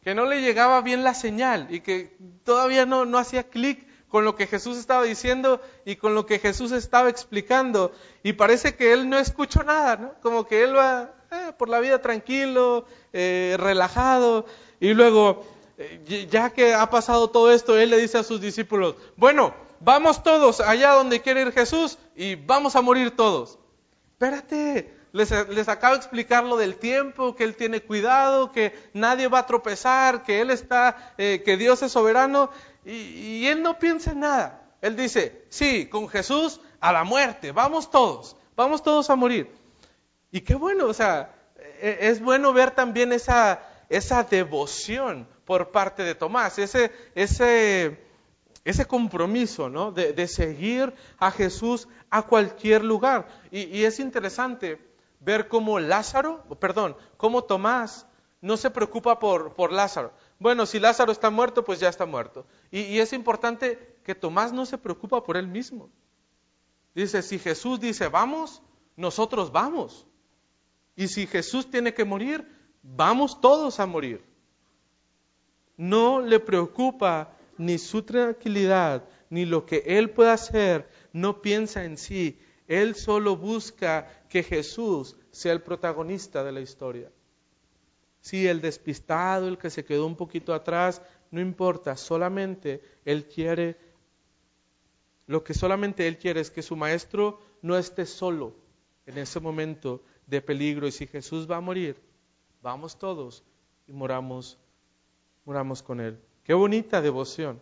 que no le llegaba bien la señal y que todavía no, no hacía clic con lo que Jesús estaba diciendo y con lo que Jesús estaba explicando. Y parece que él no escuchó nada, ¿no? Como que él va eh, por la vida tranquilo, eh, relajado. Y luego, eh, ya que ha pasado todo esto, él le dice a sus discípulos, bueno, vamos todos allá donde quiere ir Jesús y vamos a morir todos. Espérate, les, acabo de explicar lo del tiempo, que Él tiene cuidado, que nadie va a tropezar, que Él está, que Dios es soberano. Y, él no piensa en nada. Él dice, sí, con Jesús a la muerte, vamos todos, vamos todos a morir. Y qué bueno, o sea, e, es bueno ver también esa, esa devoción por parte de Tomás, ese, ese, ese compromiso ¿no? de, seguir a Jesús a cualquier lugar. Y, es interesante ver cómo Lázaro, perdón, cómo Tomás no se preocupa por, por Lázaro. Bueno, si Lázaro está muerto, pues ya está muerto. Y, es importante que Tomás no se preocupa por él mismo. Dice, si Jesús dice vamos, nosotros vamos. Y si Jesús tiene que morir, vamos todos a morir. No le preocupa ni su tranquilidad, ni lo que él pueda hacer, no piensa en sí. Él solo busca que Jesús sea el protagonista de la historia. Sí, el despistado, el que se quedó un poquito atrás, no importa, solamente Él quiere, lo que solamente Él quiere es que su maestro no esté solo en ese momento de peligro. Y si Jesús va a morir, vamos todos y moramos, moramos con Él. Qué bonita devoción.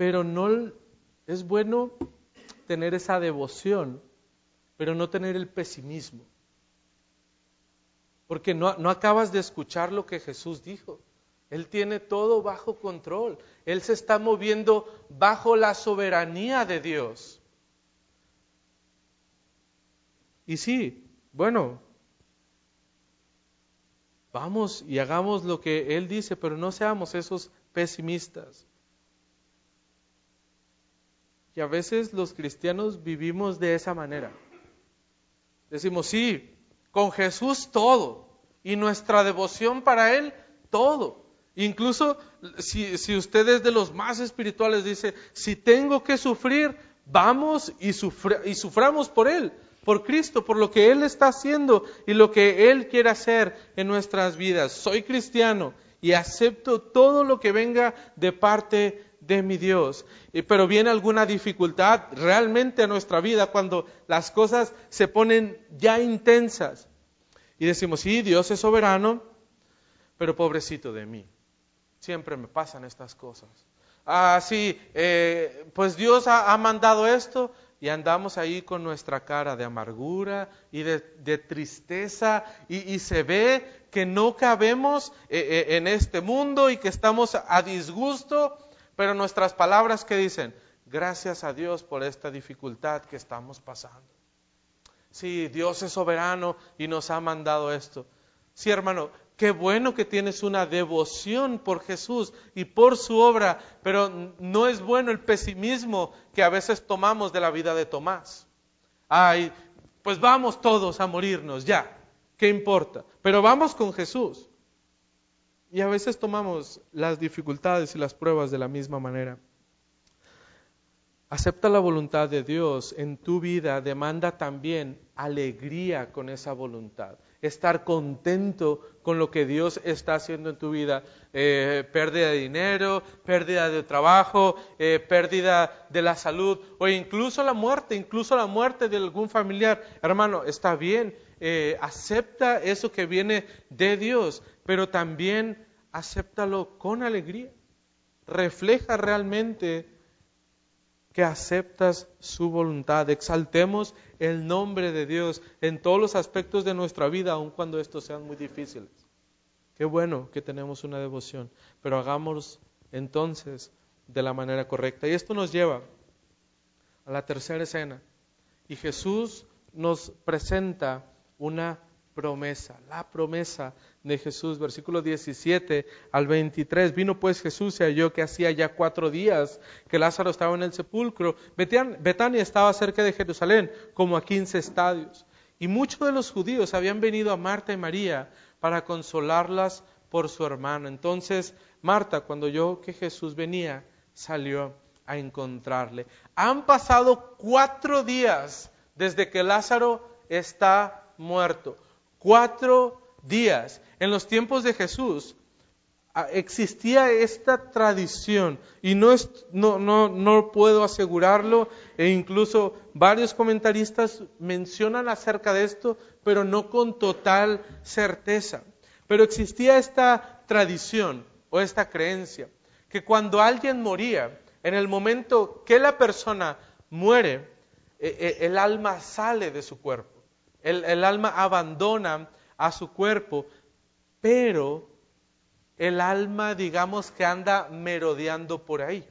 Pero no es bueno tener esa devoción pero no tener el pesimismo. Porque no, no, acabas de escuchar lo que Jesús dijo. Él tiene todo bajo control. Él se está moviendo bajo la soberanía de Dios. Y sí, bueno, Vamos y hagamos lo que Él dice, pero no seamos esos pesimistas. Y a veces los cristianos vivimos de esa manera. Decimos, sí, con Jesús todo. Y nuestra devoción para Él, todo. Incluso si, si usted es de los más espirituales, dice, si tengo que sufrir, vamos y, y suframos por Él, por Cristo, por lo que Él está haciendo y lo que Él quiere hacer en nuestras vidas. Soy cristiano y acepto todo lo que venga de parte de mi Dios. Pero viene alguna dificultad realmente a nuestra vida cuando las cosas se ponen ya intensas. Y decimos, sí, Dios es soberano, pero pobrecito de mí. Siempre me pasan estas cosas. Ah, sí, eh, pues Dios ha, mandado esto y andamos ahí con nuestra cara de amargura y de, tristeza y, se ve que no cabemos eh, eh, en este mundo y que estamos a disgusto, pero nuestras palabras que dicen, gracias a Dios por esta dificultad que estamos pasando. Sí, Dios es soberano y nos ha mandado esto. Sí, hermano, qué bueno que tienes una devoción por Jesús y por su obra, pero no es bueno el pesimismo que a veces tomamos de la vida de Tomás. Ay, pues vamos todos a morirnos, ya, ¿qué importa? Pero vamos con Jesús. Y a veces tomamos las dificultades y las pruebas de la misma manera. Acepta la voluntad de Dios en tu vida demanda también alegría con esa voluntad, estar contento con lo que Dios está haciendo en tu vida. Eh, pérdida de dinero, pérdida de trabajo, eh, pérdida de la salud o incluso la muerte, incluso la muerte de algún familiar. Hermano, está bien, eh, acepta eso que viene de Dios, pero también acéptalo con alegría. Refleja realmente que aceptas su voluntad. Exaltemos el nombre de Dios en todos los aspectos de nuestra vida, aun cuando estos sean muy difíciles. Qué bueno que tenemos una devoción, pero hagamos entonces de la manera correcta. Y esto nos lleva a la tercera escena. Y Jesús nos presenta una promesa, la promesa de Jesús, versículo 17 al 23. Vino pues Jesús y halló que hacía ya cuatro días que Lázaro estaba en el sepulcro. Betania estaba cerca de Jerusalén, como a quince estadios. Y muchos de los judíos habían venido a Marta y María para consolarlas por su hermano. Entonces Marta, cuando oyó que Jesús venía, salió a encontrarle. Han pasado cuatro días desde que Lázaro está muerto. Cuatro días. En los tiempos de Jesús ah, existía esta tradición y no, no, no, no puedo asegurarlo e incluso varios comentaristas mencionan acerca de esto, pero no con total certeza. Pero existía esta tradición o esta creencia que cuando alguien moría, en el momento que la persona muere, e, e, el alma sale de su cuerpo, el, alma abandona a su cuerpo pero el alma, digamos que anda merodeando por ahí.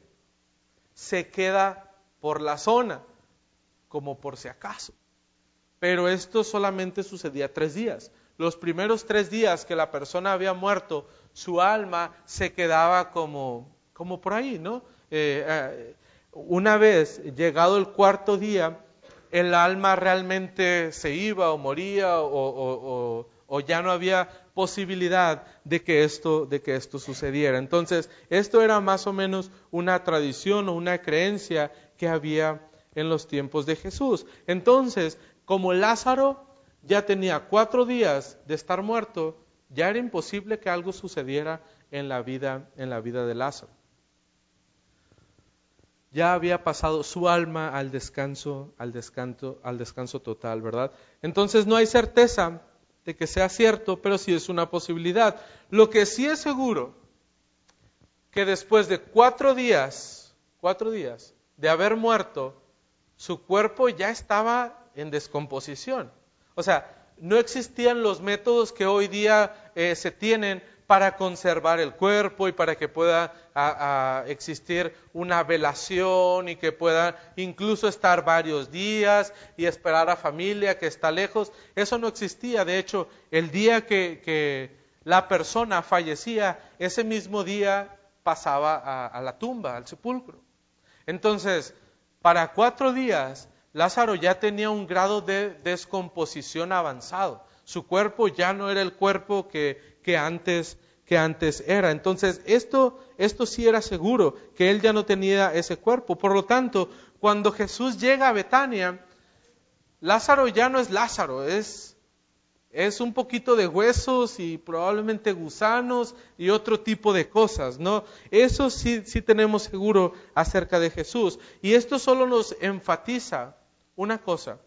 Se queda por la zona, como por si acaso. Pero esto solamente sucedía tres días. Los primeros tres días que la persona había muerto, su alma se quedaba como, como por ahí, ¿no? Eh, eh, una vez llegado el cuarto día, el alma realmente se iba o moría o, ya no había posibilidad de que esto, de que esto sucediera. Entonces, esto era más o menos una tradición o una creencia que había en los tiempos de Jesús. Entonces, como Lázaro ya tenía cuatro días de estar muerto, ya era imposible que algo sucediera en la vida, en la vida de Lázaro. Ya había pasado su alma al descanso, al descanso, al descanso total, ¿verdad? Entonces no hay certeza de que sea cierto, pero sí es una posibilidad. Lo que sí es seguro, que después de cuatro días, cuatro días de haber muerto, su cuerpo ya estaba en descomposición. O sea, no existían los métodos que hoy día eh, se tienen para conservar el cuerpo y para que pueda existir una velación y que pueda incluso estar varios días y esperar a familia que está lejos. Eso no existía. De hecho, el día que, la persona fallecía, ese mismo día pasaba a, la tumba, al sepulcro. Entonces, para cuatro días, Lázaro ya tenía un grado de descomposición avanzado. Su cuerpo ya no era el cuerpo que, que antes que antes era. Entonces, esto, esto sí era seguro, que él ya no tenía ese cuerpo. Por lo tanto, cuando Jesús llega a Betania, Lázaro ya no es Lázaro, es, es un poquito de huesos y probablemente gusanos y otro tipo de cosas, ¿no? Eso sí, sí tenemos seguro acerca de Jesús. Y esto solo nos enfatiza una cosa,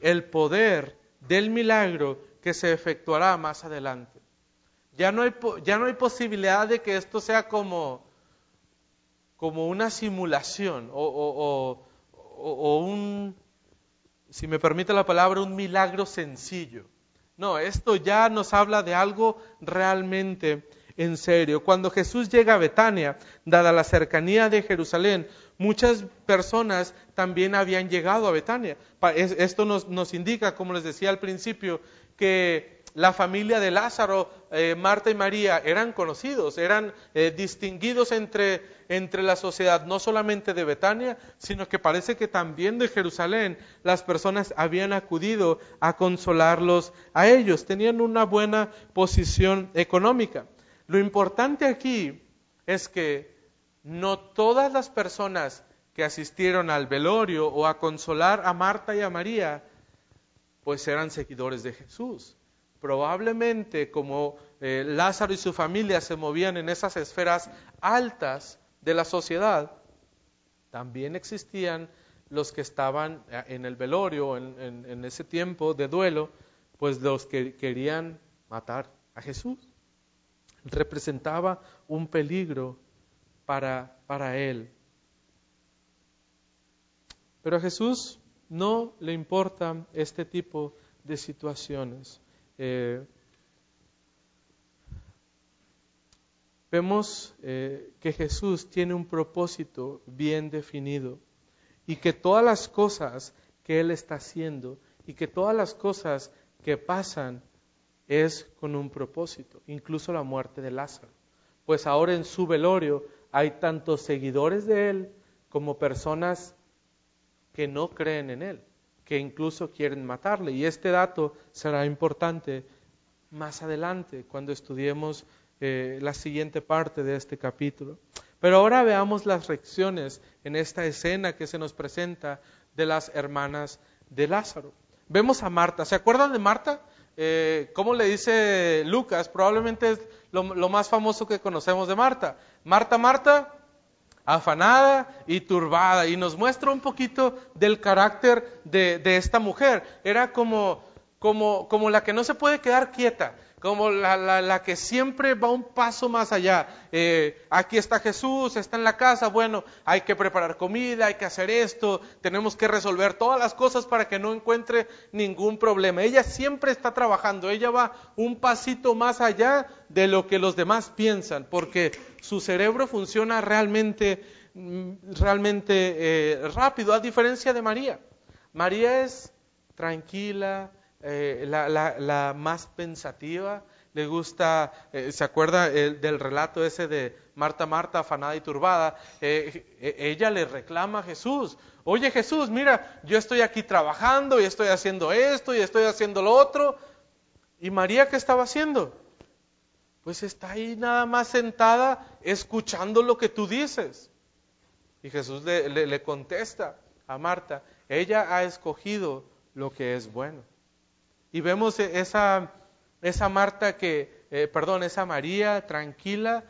el poder del milagro que se efectuará más adelante. Ya no hay, ya no hay posibilidad de que esto sea como, como una simulación o, o un, si me permite la palabra, un milagro sencillo. No, esto ya nos habla de algo realmente en serio. Cuando Jesús llega a Betania, dada la cercanía de Jerusalén, muchas personas también habían llegado a Betania. Esto nos, nos indica, como les decía al principio, que la familia de Lázaro, eh, Marta y María, eran conocidos, eran eh, distinguidos entre, entre la sociedad, no solamente de Betania, sino que parece que también de Jerusalén las personas habían acudido a consolarlos a ellos, tenían una buena posición económica. Lo importante aquí es que no todas las personas que asistieron al velorio o a consolar a Marta y a María, pues eran seguidores de Jesús probablemente como eh, Lázaro y su familia se movían en esas esferas altas de la sociedad, también existían los que estaban eh, en el velorio, en, ese tiempo de duelo, pues los que querían matar a Jesús. Representaba un peligro para, para él. Pero a Jesús no le importan este tipo de situaciones. Eh, vemos eh, que Jesús tiene un propósito bien definido y que todas las cosas que Él está haciendo y que todas las cosas que pasan es con un propósito, incluso la muerte de Lázaro. Pues ahora en su velorio hay tantos seguidores de Él como personas que no creen en Él que incluso quieren matarle. Y este dato será importante más adelante, cuando estudiemos eh, la siguiente parte de este capítulo. Pero ahora veamos las reacciones en esta escena que se nos presenta de las hermanas de Lázaro. Vemos a Marta. ¿Se acuerdan de Marta? Eh, ¿Cómo le dice Lucas? Probablemente es lo más famoso que conocemos de Marta. Marta, Marta, afanada y turbada, y nos muestra un poquito del carácter de, esta mujer. Era como, como, como la que no se puede quedar quieta, como la, la, que siempre va un paso más allá. Eh, aquí está Jesús, está en la casa, bueno, hay que preparar comida, hay que hacer esto, tenemos que resolver todas las cosas para que no encuentre ningún problema. Ella siempre está trabajando, ella va un pasito más allá de lo que los demás piensan, porque su cerebro funciona realmente, mm, realmente eh, rápido, a diferencia de María. María es tranquila, eh, la, más pensativa, le gusta, eh, ¿se acuerda del relato ese de Marta, Marta, afanada y turbada? Eh, ella le reclama a Jesús, oye Jesús, mira, yo estoy aquí trabajando y estoy haciendo esto y estoy haciendo lo otro. ¿Y María qué estaba haciendo? Pues está ahí nada más sentada escuchando lo que tú dices. Y Jesús le, le contesta a Marta, ella ha escogido lo que es bueno. Y vemos e, esa, esa Marta que, eh, perdón, esa María tranquila,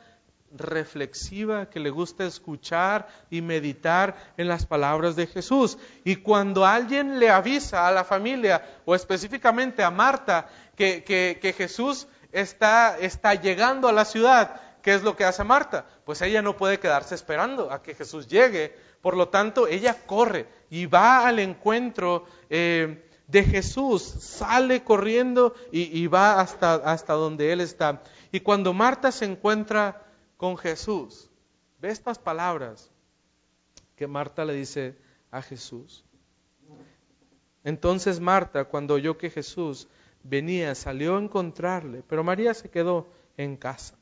reflexiva, que le gusta escuchar y meditar en las palabras de Jesús. Y cuando alguien le avisa a la familia, o específicamente a Marta, que, que, que Jesús está, está llegando a la ciudad, ¿qué es lo que hace Marta? Pues ella no puede quedarse esperando a que Jesús llegue. Por lo tanto, ella corre y va al encuentro. Eh, de Jesús, sale corriendo y, va hasta, hasta donde Él está. Y cuando Marta se encuentra con Jesús, ve estas palabras que Marta le dice a Jesús. Entonces Marta, cuando oyó que Jesús venía, salió a encontrarle, pero María se quedó en casa.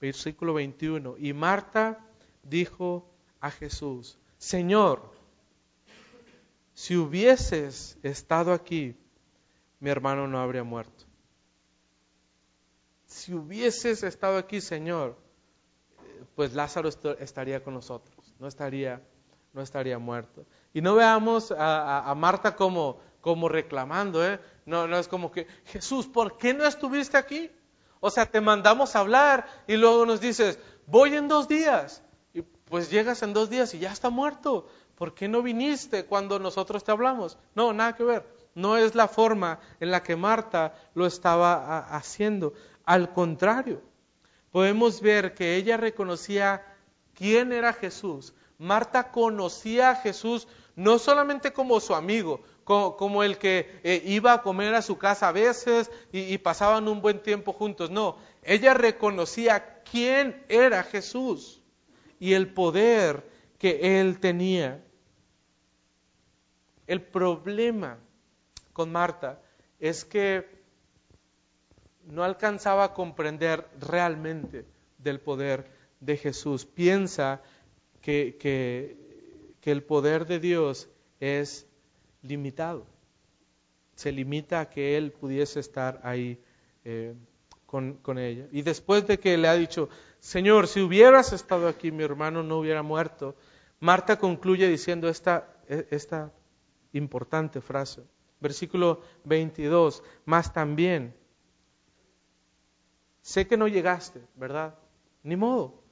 Versículo 21. Y Marta dijo a Jesús, Señor, si hubieses estado aquí, mi hermano no habría muerto. Si hubieses estado aquí, Señor, pues Lázaro estaría con nosotros, no estaría, no estaría muerto. Y no veamos a, Marta como, como reclamando, ¿eh? No, no es como que, Jesús, ¿por qué no estuviste aquí? O sea, te mandamos a hablar y luego nos dices, voy en dos días. Y pues llegas en dos días y ya está muerto. ¿Por qué no viniste cuando nosotros te hablamos? No, nada que ver. No es la forma en la que Marta lo estaba haciendo. Al contrario, podemos ver que ella reconocía quién era Jesús. Marta conocía a Jesús no solamente como su amigo, como, el que eh, iba a comer a su casa a veces y, pasaban un buen tiempo juntos. No, ella reconocía quién era Jesús y el poder que él tenía. El problema con Marta es que no alcanzaba a comprender realmente del poder de Jesús. Piensa que, que el poder de Dios es limitado. Se limita a que él pudiese estar ahí eh, con, con, ella. Y después de que le ha dicho, Señor, si hubieras estado aquí, mi hermano no hubiera muerto, Marta concluye diciendo esta, e, esta importante frase. Versículo 22, más también, sé que no llegaste, ¿verdad? Ni modo.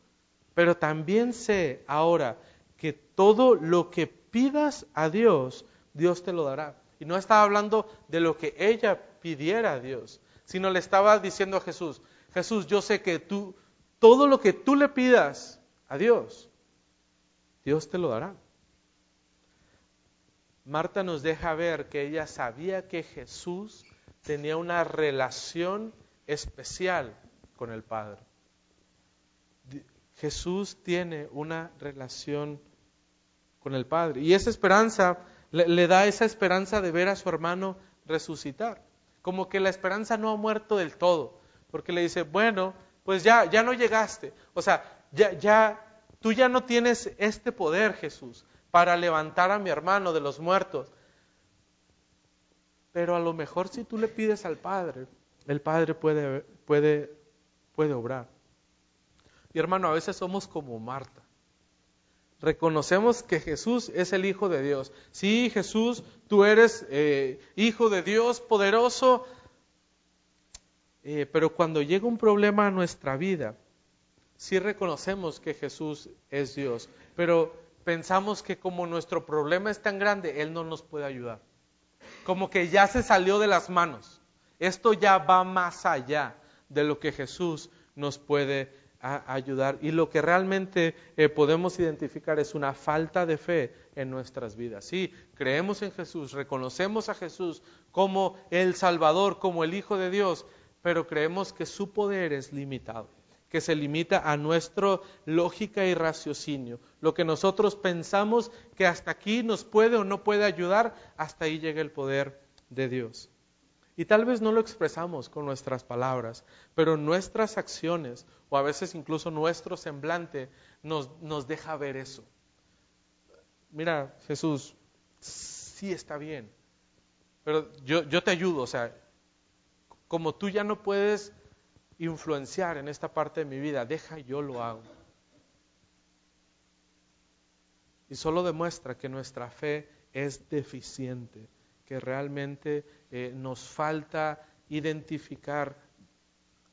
Pero también sé ahora que todo lo que pidas a Dios, Dios te lo dará. Y no estaba hablando de lo que ella pidiera a Dios, sino le estaba diciendo a Jesús, Jesús, yo sé que tú, todo lo que tú le pidas a Dios, Dios te lo dará. Marta nos deja ver que ella sabía que Jesús tenía una relación especial con el Padre. Jesús tiene una relación con el Padre. Y esa esperanza le, da esa esperanza de ver a su hermano resucitar. Como que la esperanza no ha muerto del todo, porque le dice, bueno, pues ya, ya no llegaste. O sea, ya, ya, tú ya no tienes este poder, Jesús, para levantar a mi hermano de los muertos. Pero a lo mejor si tú le pides al Padre, el Padre puede, puede, puede obrar. Y hermano, a veces somos como Marta reconocemos que Jesús es el Hijo de Dios. Sí, Jesús, tú eres eh, Hijo de Dios poderoso, eh, pero cuando llega un problema a nuestra vida, sí reconocemos que Jesús es Dios, pero pensamos que como nuestro problema es tan grande, Él no nos puede ayudar. Como que ya se salió de las manos. Esto ya va más allá de lo que Jesús nos puede ayudar. Y lo que realmente eh, podemos identificar es una falta de fe en nuestras vidas. Sí, creemos en Jesús, reconocemos a Jesús como el Salvador, como el Hijo de Dios, pero creemos que su poder es limitado, que se limita a nuestra lógica y raciocinio. Lo que nosotros pensamos que hasta aquí nos puede o no puede ayudar, hasta ahí llega el poder de Dios. Y tal vez no lo expresamos con nuestras palabras, pero nuestras acciones o a veces incluso nuestro semblante nos, nos deja ver eso. Mira, Jesús, sí está bien, pero yo, yo te ayudo, o sea, como tú ya no puedes influenciar en esta parte de mi vida, deja yo lo hago. Y solo demuestra que nuestra fe es deficiente que realmente eh, nos falta identificar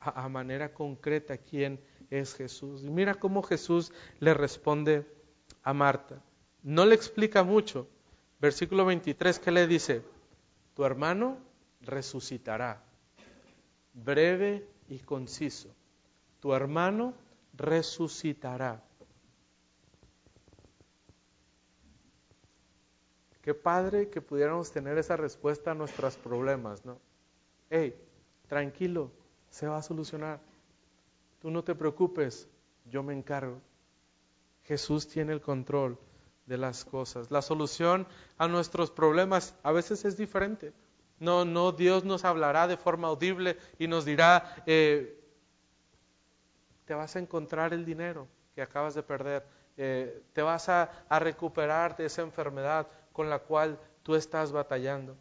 a, manera concreta quién es Jesús. Y mira cómo Jesús le responde a Marta. No le explica mucho. Versículo 23, ¿qué le dice? Tu hermano resucitará. Breve y conciso. Tu hermano resucitará. Qué padre que pudiéramos tener esa respuesta a nuestros problemas, ¿no? Hey, tranquilo, se va a solucionar. Tú no te preocupes, yo me encargo. Jesús tiene el control de las cosas. La solución a nuestros problemas a veces es diferente. No, no, Dios nos hablará de forma audible y nos dirá, eh, te vas a encontrar el dinero que acabas de perder, eh, te vas a, recuperar de esa enfermedad con la cual tú estás batallando.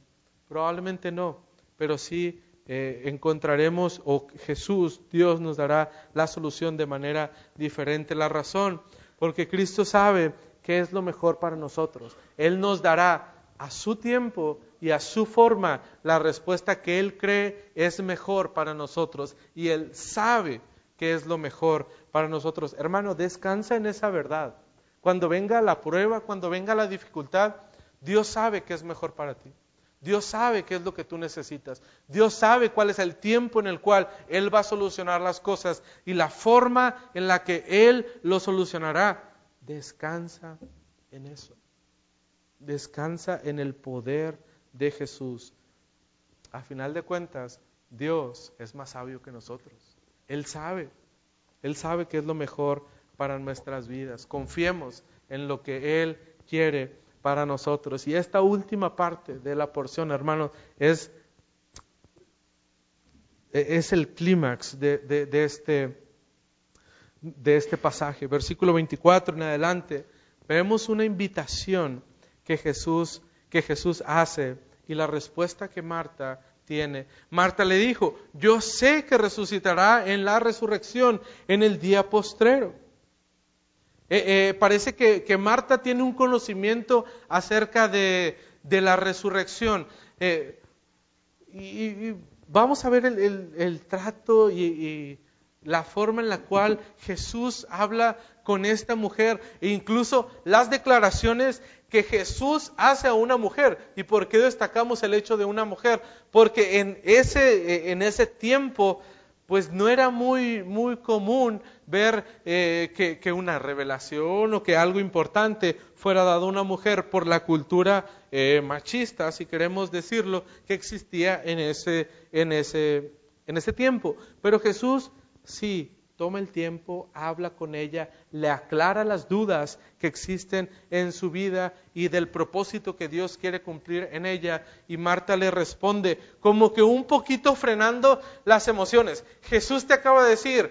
Probablemente no, pero sí eh, encontraremos o Jesús, Dios nos dará la solución de manera diferente. La razón, porque Cristo sabe qué es lo mejor para nosotros. Él nos dará a su tiempo y a su forma la respuesta que Él cree es mejor para nosotros y Él sabe que es lo mejor para nosotros. Hermano, descansa en esa verdad. Cuando venga la prueba, cuando venga la dificultad, Dios sabe que es mejor para ti. Dios sabe qué es lo que tú necesitas. Dios sabe cuál es el tiempo en el cual Él va a solucionar las cosas y la forma en la que Él lo solucionará. Descansa en eso. Descansa en el poder de Jesús. A final de cuentas, Dios es más sabio que nosotros. Él sabe, Él sabe que es lo mejor para nuestras vidas. Confiemos en lo que Él quiere para nosotros. Y esta última parte de la porción, hermanos, es, es el clímax de, de, este, de este pasaje. Versículo 24 en adelante, vemos una invitación que Jesús, que Jesús hace y la respuesta que Marta tiene. Marta le dijo, yo sé que resucitará en la resurrección en el día postrero. Eh, eh, parece que, Marta tiene un conocimiento acerca de, la resurrección. Eh, y, vamos a ver el, trato y, la forma en la cual Jesús habla con esta mujer e incluso las declaraciones que Jesús hace a una mujer. ¿Y por qué destacamos el hecho de una mujer? Porque en ese, en ese tiempo, pues no era muy, muy común ver eh, que, una revelación o que algo importante fuera dado a una mujer por la cultura eh, machista, si queremos decirlo, que existía en ese, en ese, en ese tiempo. Pero Jesús sí toma el tiempo, habla con ella, le aclara las dudas que existen en su vida y del propósito que Dios quiere cumplir en ella. Y Marta le responde como que un poquito frenando las emociones. Jesús te acaba de decir,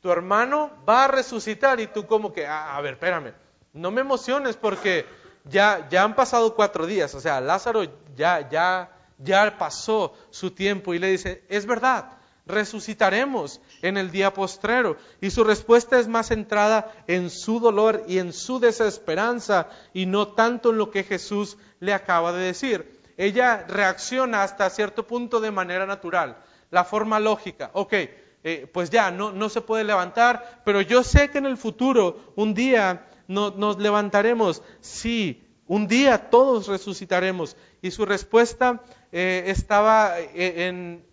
tu hermano va a resucitar. Y tú como que, ah, a ver, espérame, no me emociones porque ya, ya han pasado cuatro días, o sea, Lázaro ya, ya, ya pasó su tiempo y le dice, es verdad resucitaremos en el día postrero. Y su respuesta es más centrada en su dolor y en su desesperanza y no tanto en lo que Jesús le acaba de decir. Ella reacciona hasta cierto punto de manera natural, la forma lógica. Ok, eh, pues ya, no, no, se puede levantar, pero yo sé que en el futuro, un día nos levantaremos. Sí, un día todos resucitaremos. Y su respuesta eh, estaba eh, en,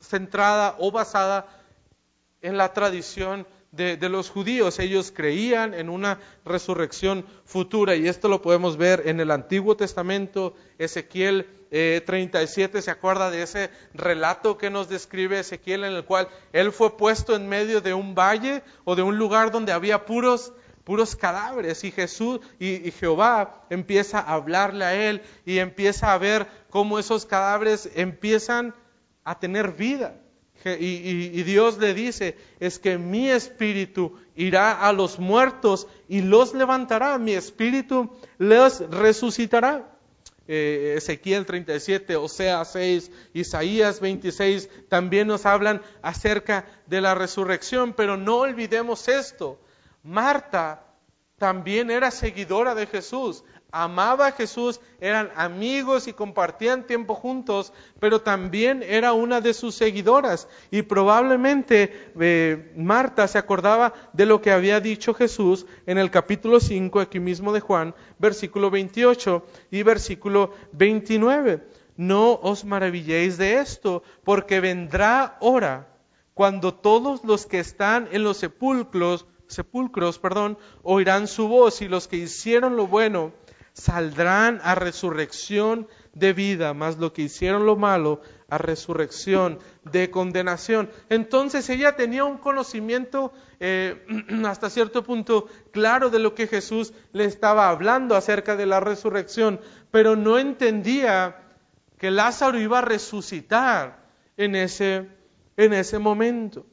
centrada o basada en la tradición de, los judíos. Ellos creían en una resurrección futura y esto lo podemos ver en el Antiguo Testamento. Ezequiel 37 eh, se acuerda de ese relato que nos describe Ezequiel en el cual él fue puesto en medio de un valle o de un lugar donde había puros puros cadáveres y Jesús y, Jehová empieza a hablarle a él y empieza a ver cómo esos cadáveres empiezan a tener vida. Y, Dios le dice, es que mi espíritu irá a los muertos y los levantará, mi espíritu les resucitará. Eh, Ezequiel 37, Osea 6, Isaías 26 también nos hablan acerca de la resurrección, pero no olvidemos esto. Marta también era seguidora de Jesús amaba a Jesús, eran amigos y compartían tiempo juntos, pero también era una de sus seguidoras. Y probablemente eh, Marta se acordaba de lo que había dicho Jesús en el capítulo 5, aquí mismo de Juan, versículo 28 y versículo 29. No os maravilléis de esto, porque vendrá hora cuando todos los que están en los sepulcros, sepulcros, perdón, oirán su voz y los que hicieron lo bueno saldrán a resurrección de vida, más lo que hicieron lo malo a resurrección de condenación. Entonces ella tenía un conocimiento eh, hasta cierto punto claro de lo que Jesús le estaba hablando acerca de la resurrección, pero no entendía que Lázaro iba a resucitar en ese, en ese momento.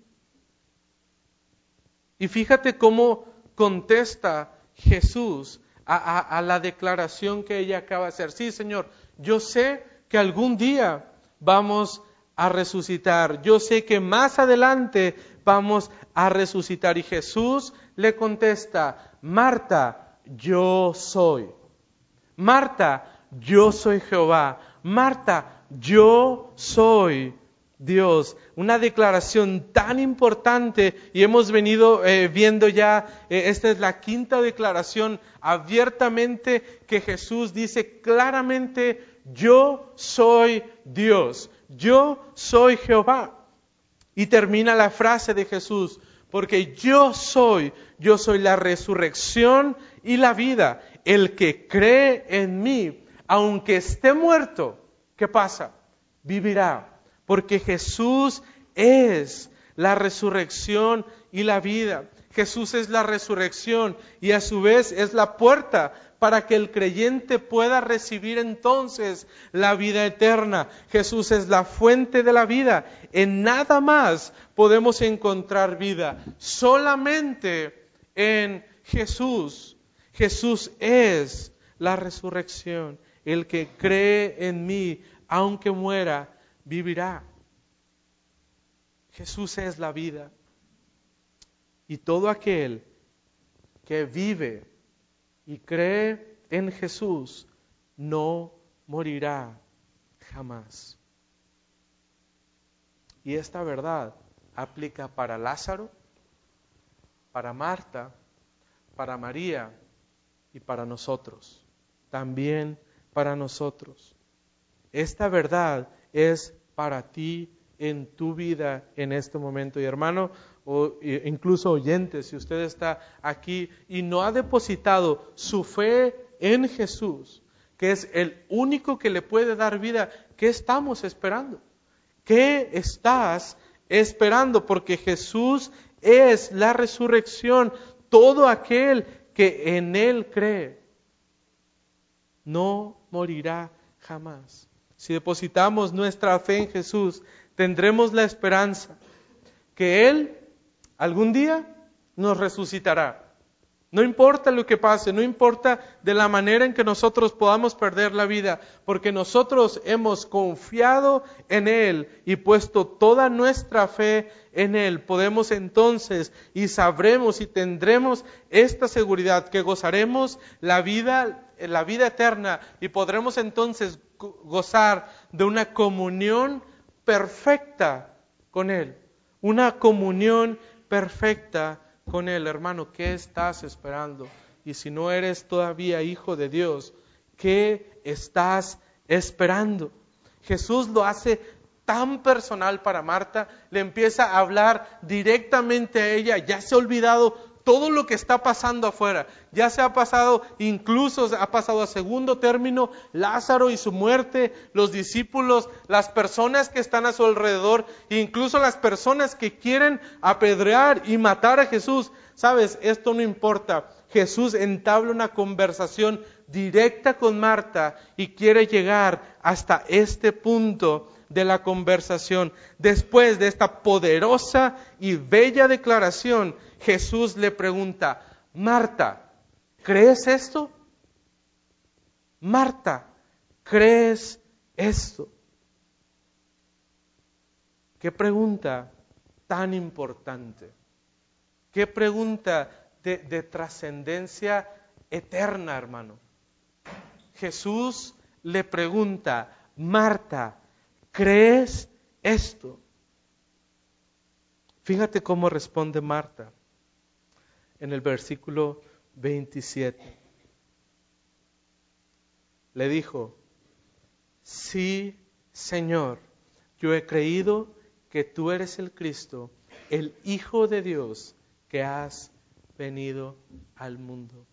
Y fíjate cómo contesta Jesús a, la declaración que ella acaba de hacer. Sí, Señor, yo sé que algún día vamos a resucitar. Yo sé que más adelante vamos a resucitar. Y Jesús le contesta, Marta, yo soy. Marta, yo soy Jehová. Marta, yo soy Dios. Una declaración tan importante y hemos venido eh, viendo ya, eh, esta es la quinta declaración abiertamente que Jesús dice claramente, yo soy Dios, yo soy Jehová. Y termina la frase de Jesús, porque yo soy, yo soy la resurrección y la vida. El que cree en mí, aunque esté muerto, ¿qué pasa? Vivirá porque Jesús es la resurrección y la vida. Jesús es la resurrección y a su vez es la puerta para que el creyente pueda recibir entonces la vida eterna. Jesús es la fuente de la vida. En nada más podemos encontrar vida, solamente en Jesús. Jesús es la resurrección. El que cree en mí, aunque muera, vivirá. Jesús es la vida. Y todo aquel que vive y cree en Jesús no morirá jamás. Y esta verdad aplica para Lázaro, para Marta, para María y para nosotros. También para nosotros. Esta verdad es para ti en tu vida en este momento. Y hermano, o incluso oyente, si usted está aquí y no ha depositado su fe en Jesús, que es el único que le puede dar vida, ¿qué estamos esperando? ¿Qué estás esperando? Porque Jesús es la resurrección. Todo aquel que en Él cree no morirá jamás. Si depositamos nuestra fe en Jesús, tendremos la esperanza que Él algún día nos resucitará. No importa lo que pase, no importa de la manera en que nosotros podamos perder la vida, porque nosotros hemos confiado en Él y puesto toda nuestra fe en Él, podemos entonces y sabremos y tendremos esta seguridad que gozaremos la vida, la vida eterna y podremos entonces gozar de una comunión perfecta con Él. Una comunión perfecta con Él. Hermano, ¿qué estás esperando? Y si no eres todavía hijo de Dios, ¿qué estás esperando? Jesús lo hace tan personal para Marta, le empieza a hablar directamente a ella, ya se ha olvidado todo lo que está pasando afuera. Ya se ha pasado, incluso ha pasado a segundo término, Lázaro y su muerte, los discípulos, las personas que están a su alrededor, incluso las personas que quieren apedrear y matar a Jesús. Sabes, esto no importa. Jesús entabla una conversación directa con Marta y quiere llegar hasta este punto de la conversación. Después de esta poderosa y bella declaración, Jesús le pregunta, Marta, ¿crees esto? Marta, ¿crees esto? Qué pregunta tan importante. Qué pregunta de, de trascendencia eterna, hermano. Jesús le pregunta, Marta, ¿crees esto? Fíjate cómo responde Marta en el versículo 27. Le dijo, sí, Señor, yo he creído que tú eres el Cristo, el Hijo de Dios, que has venido al mundo.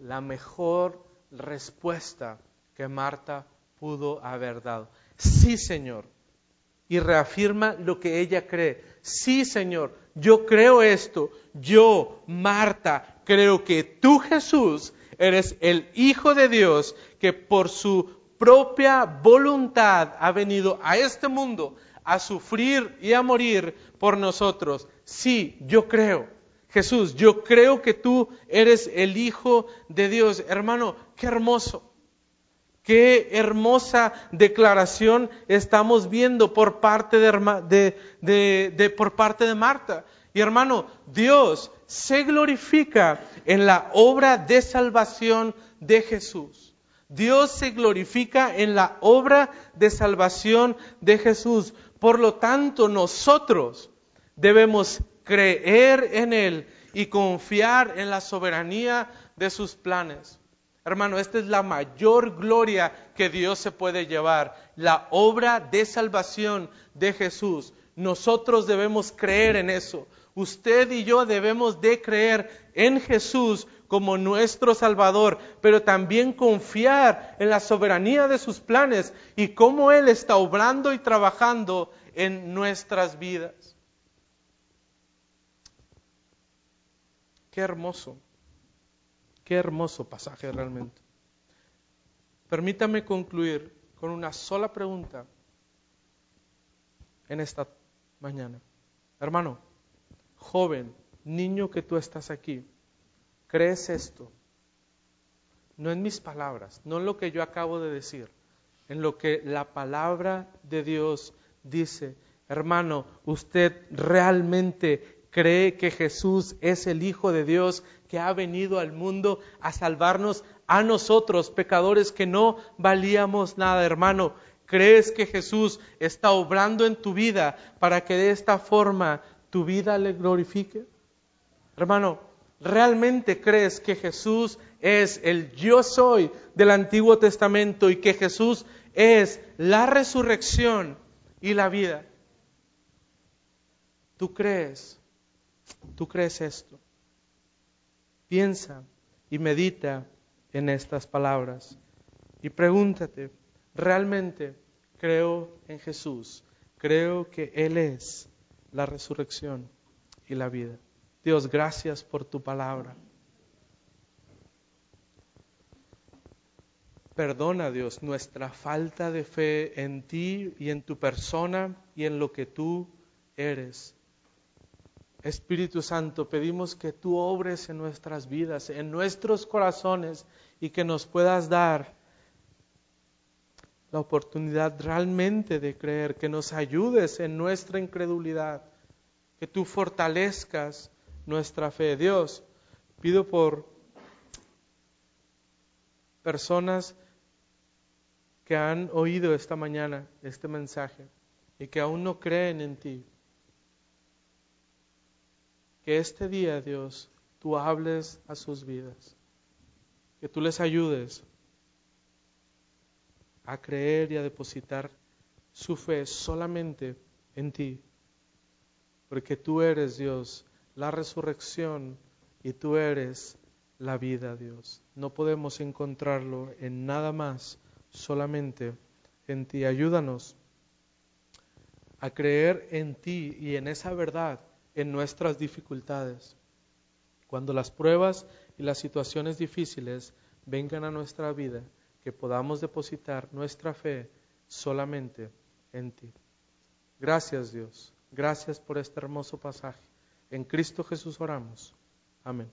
La mejor respuesta que Marta pudo haber dado. Sí, Señor. Y reafirma lo que ella cree. Sí, Señor, yo creo esto, yo, Marta, creo que tú Jesús eres el Hijo de Dios que por su propia voluntad ha venido a este mundo a sufrir y a morir por nosotros. Sí, yo creo. Jesús, yo creo que tú eres el Hijo de Dios. Hermano, qué hermoso. Qué hermosa declaración estamos viendo por parte de, por parte de Marta. Y hermano, Dios se glorifica en la obra de salvación de Jesús. Dios se glorifica en la obra de salvación de Jesús. Por lo tanto, nosotros debemos creer en Él y confiar en la soberanía de sus planes. Hermano, esta es la mayor gloria que Dios se puede llevar, la obra de salvación de Jesús. Nosotros debemos creer en eso. Usted y yo debemos de creer en Jesús como nuestro Salvador, pero también confiar en la soberanía de sus planes y cómo Él está obrando y trabajando en nuestras vidas. Qué hermoso. Qué hermoso pasaje realmente. Permítame concluir con una sola pregunta en esta mañana. Hermano, joven, niño que tú estás aquí, ¿crees esto? No en mis palabras, no en lo que yo acabo de decir, en lo que la palabra de Dios dice. Hermano, ¿usted realmente cree que Jesús es el Hijo de Dios que ha venido al mundo a salvarnos a nosotros, pecadores que no valíamos nada, hermano. ¿Crees que Jesús está obrando en tu vida para que de esta forma tu vida le glorifique? Hermano, ¿realmente crees que Jesús es el yo soy del Antiguo Testamento y que Jesús es la resurrección y la vida? ¿Tú crees? ¿Tú crees esto? Piensa y medita en estas palabras y pregúntate, ¿realmente creo en Jesús? Creo que Él es la resurrección y la vida. Dios, gracias por tu palabra. Perdona, Dios, nuestra falta de fe en ti y en tu persona y en lo que tú eres. Espíritu Santo, pedimos que tú obres en nuestras vidas, en nuestros corazones y que nos puedas dar la oportunidad realmente de creer, que nos ayudes en nuestra incredulidad, que tú fortalezcas nuestra fe. Dios, pido por personas que han oído esta mañana este mensaje y que aún no creen en ti que este día, Dios, tú hables a sus vidas, que tú les ayudes a creer y a depositar su fe solamente en ti, porque tú eres, Dios, la resurrección y tú eres la vida, Dios. No podemos encontrarlo en nada más, solamente en ti. Ayúdanos a creer en ti y en esa verdad en nuestras dificultades. Cuando las pruebas y las situaciones difíciles vengan a nuestra vida, que podamos depositar nuestra fe solamente en ti. Gracias Dios, gracias por este hermoso pasaje. En Cristo Jesús oramos. Amén.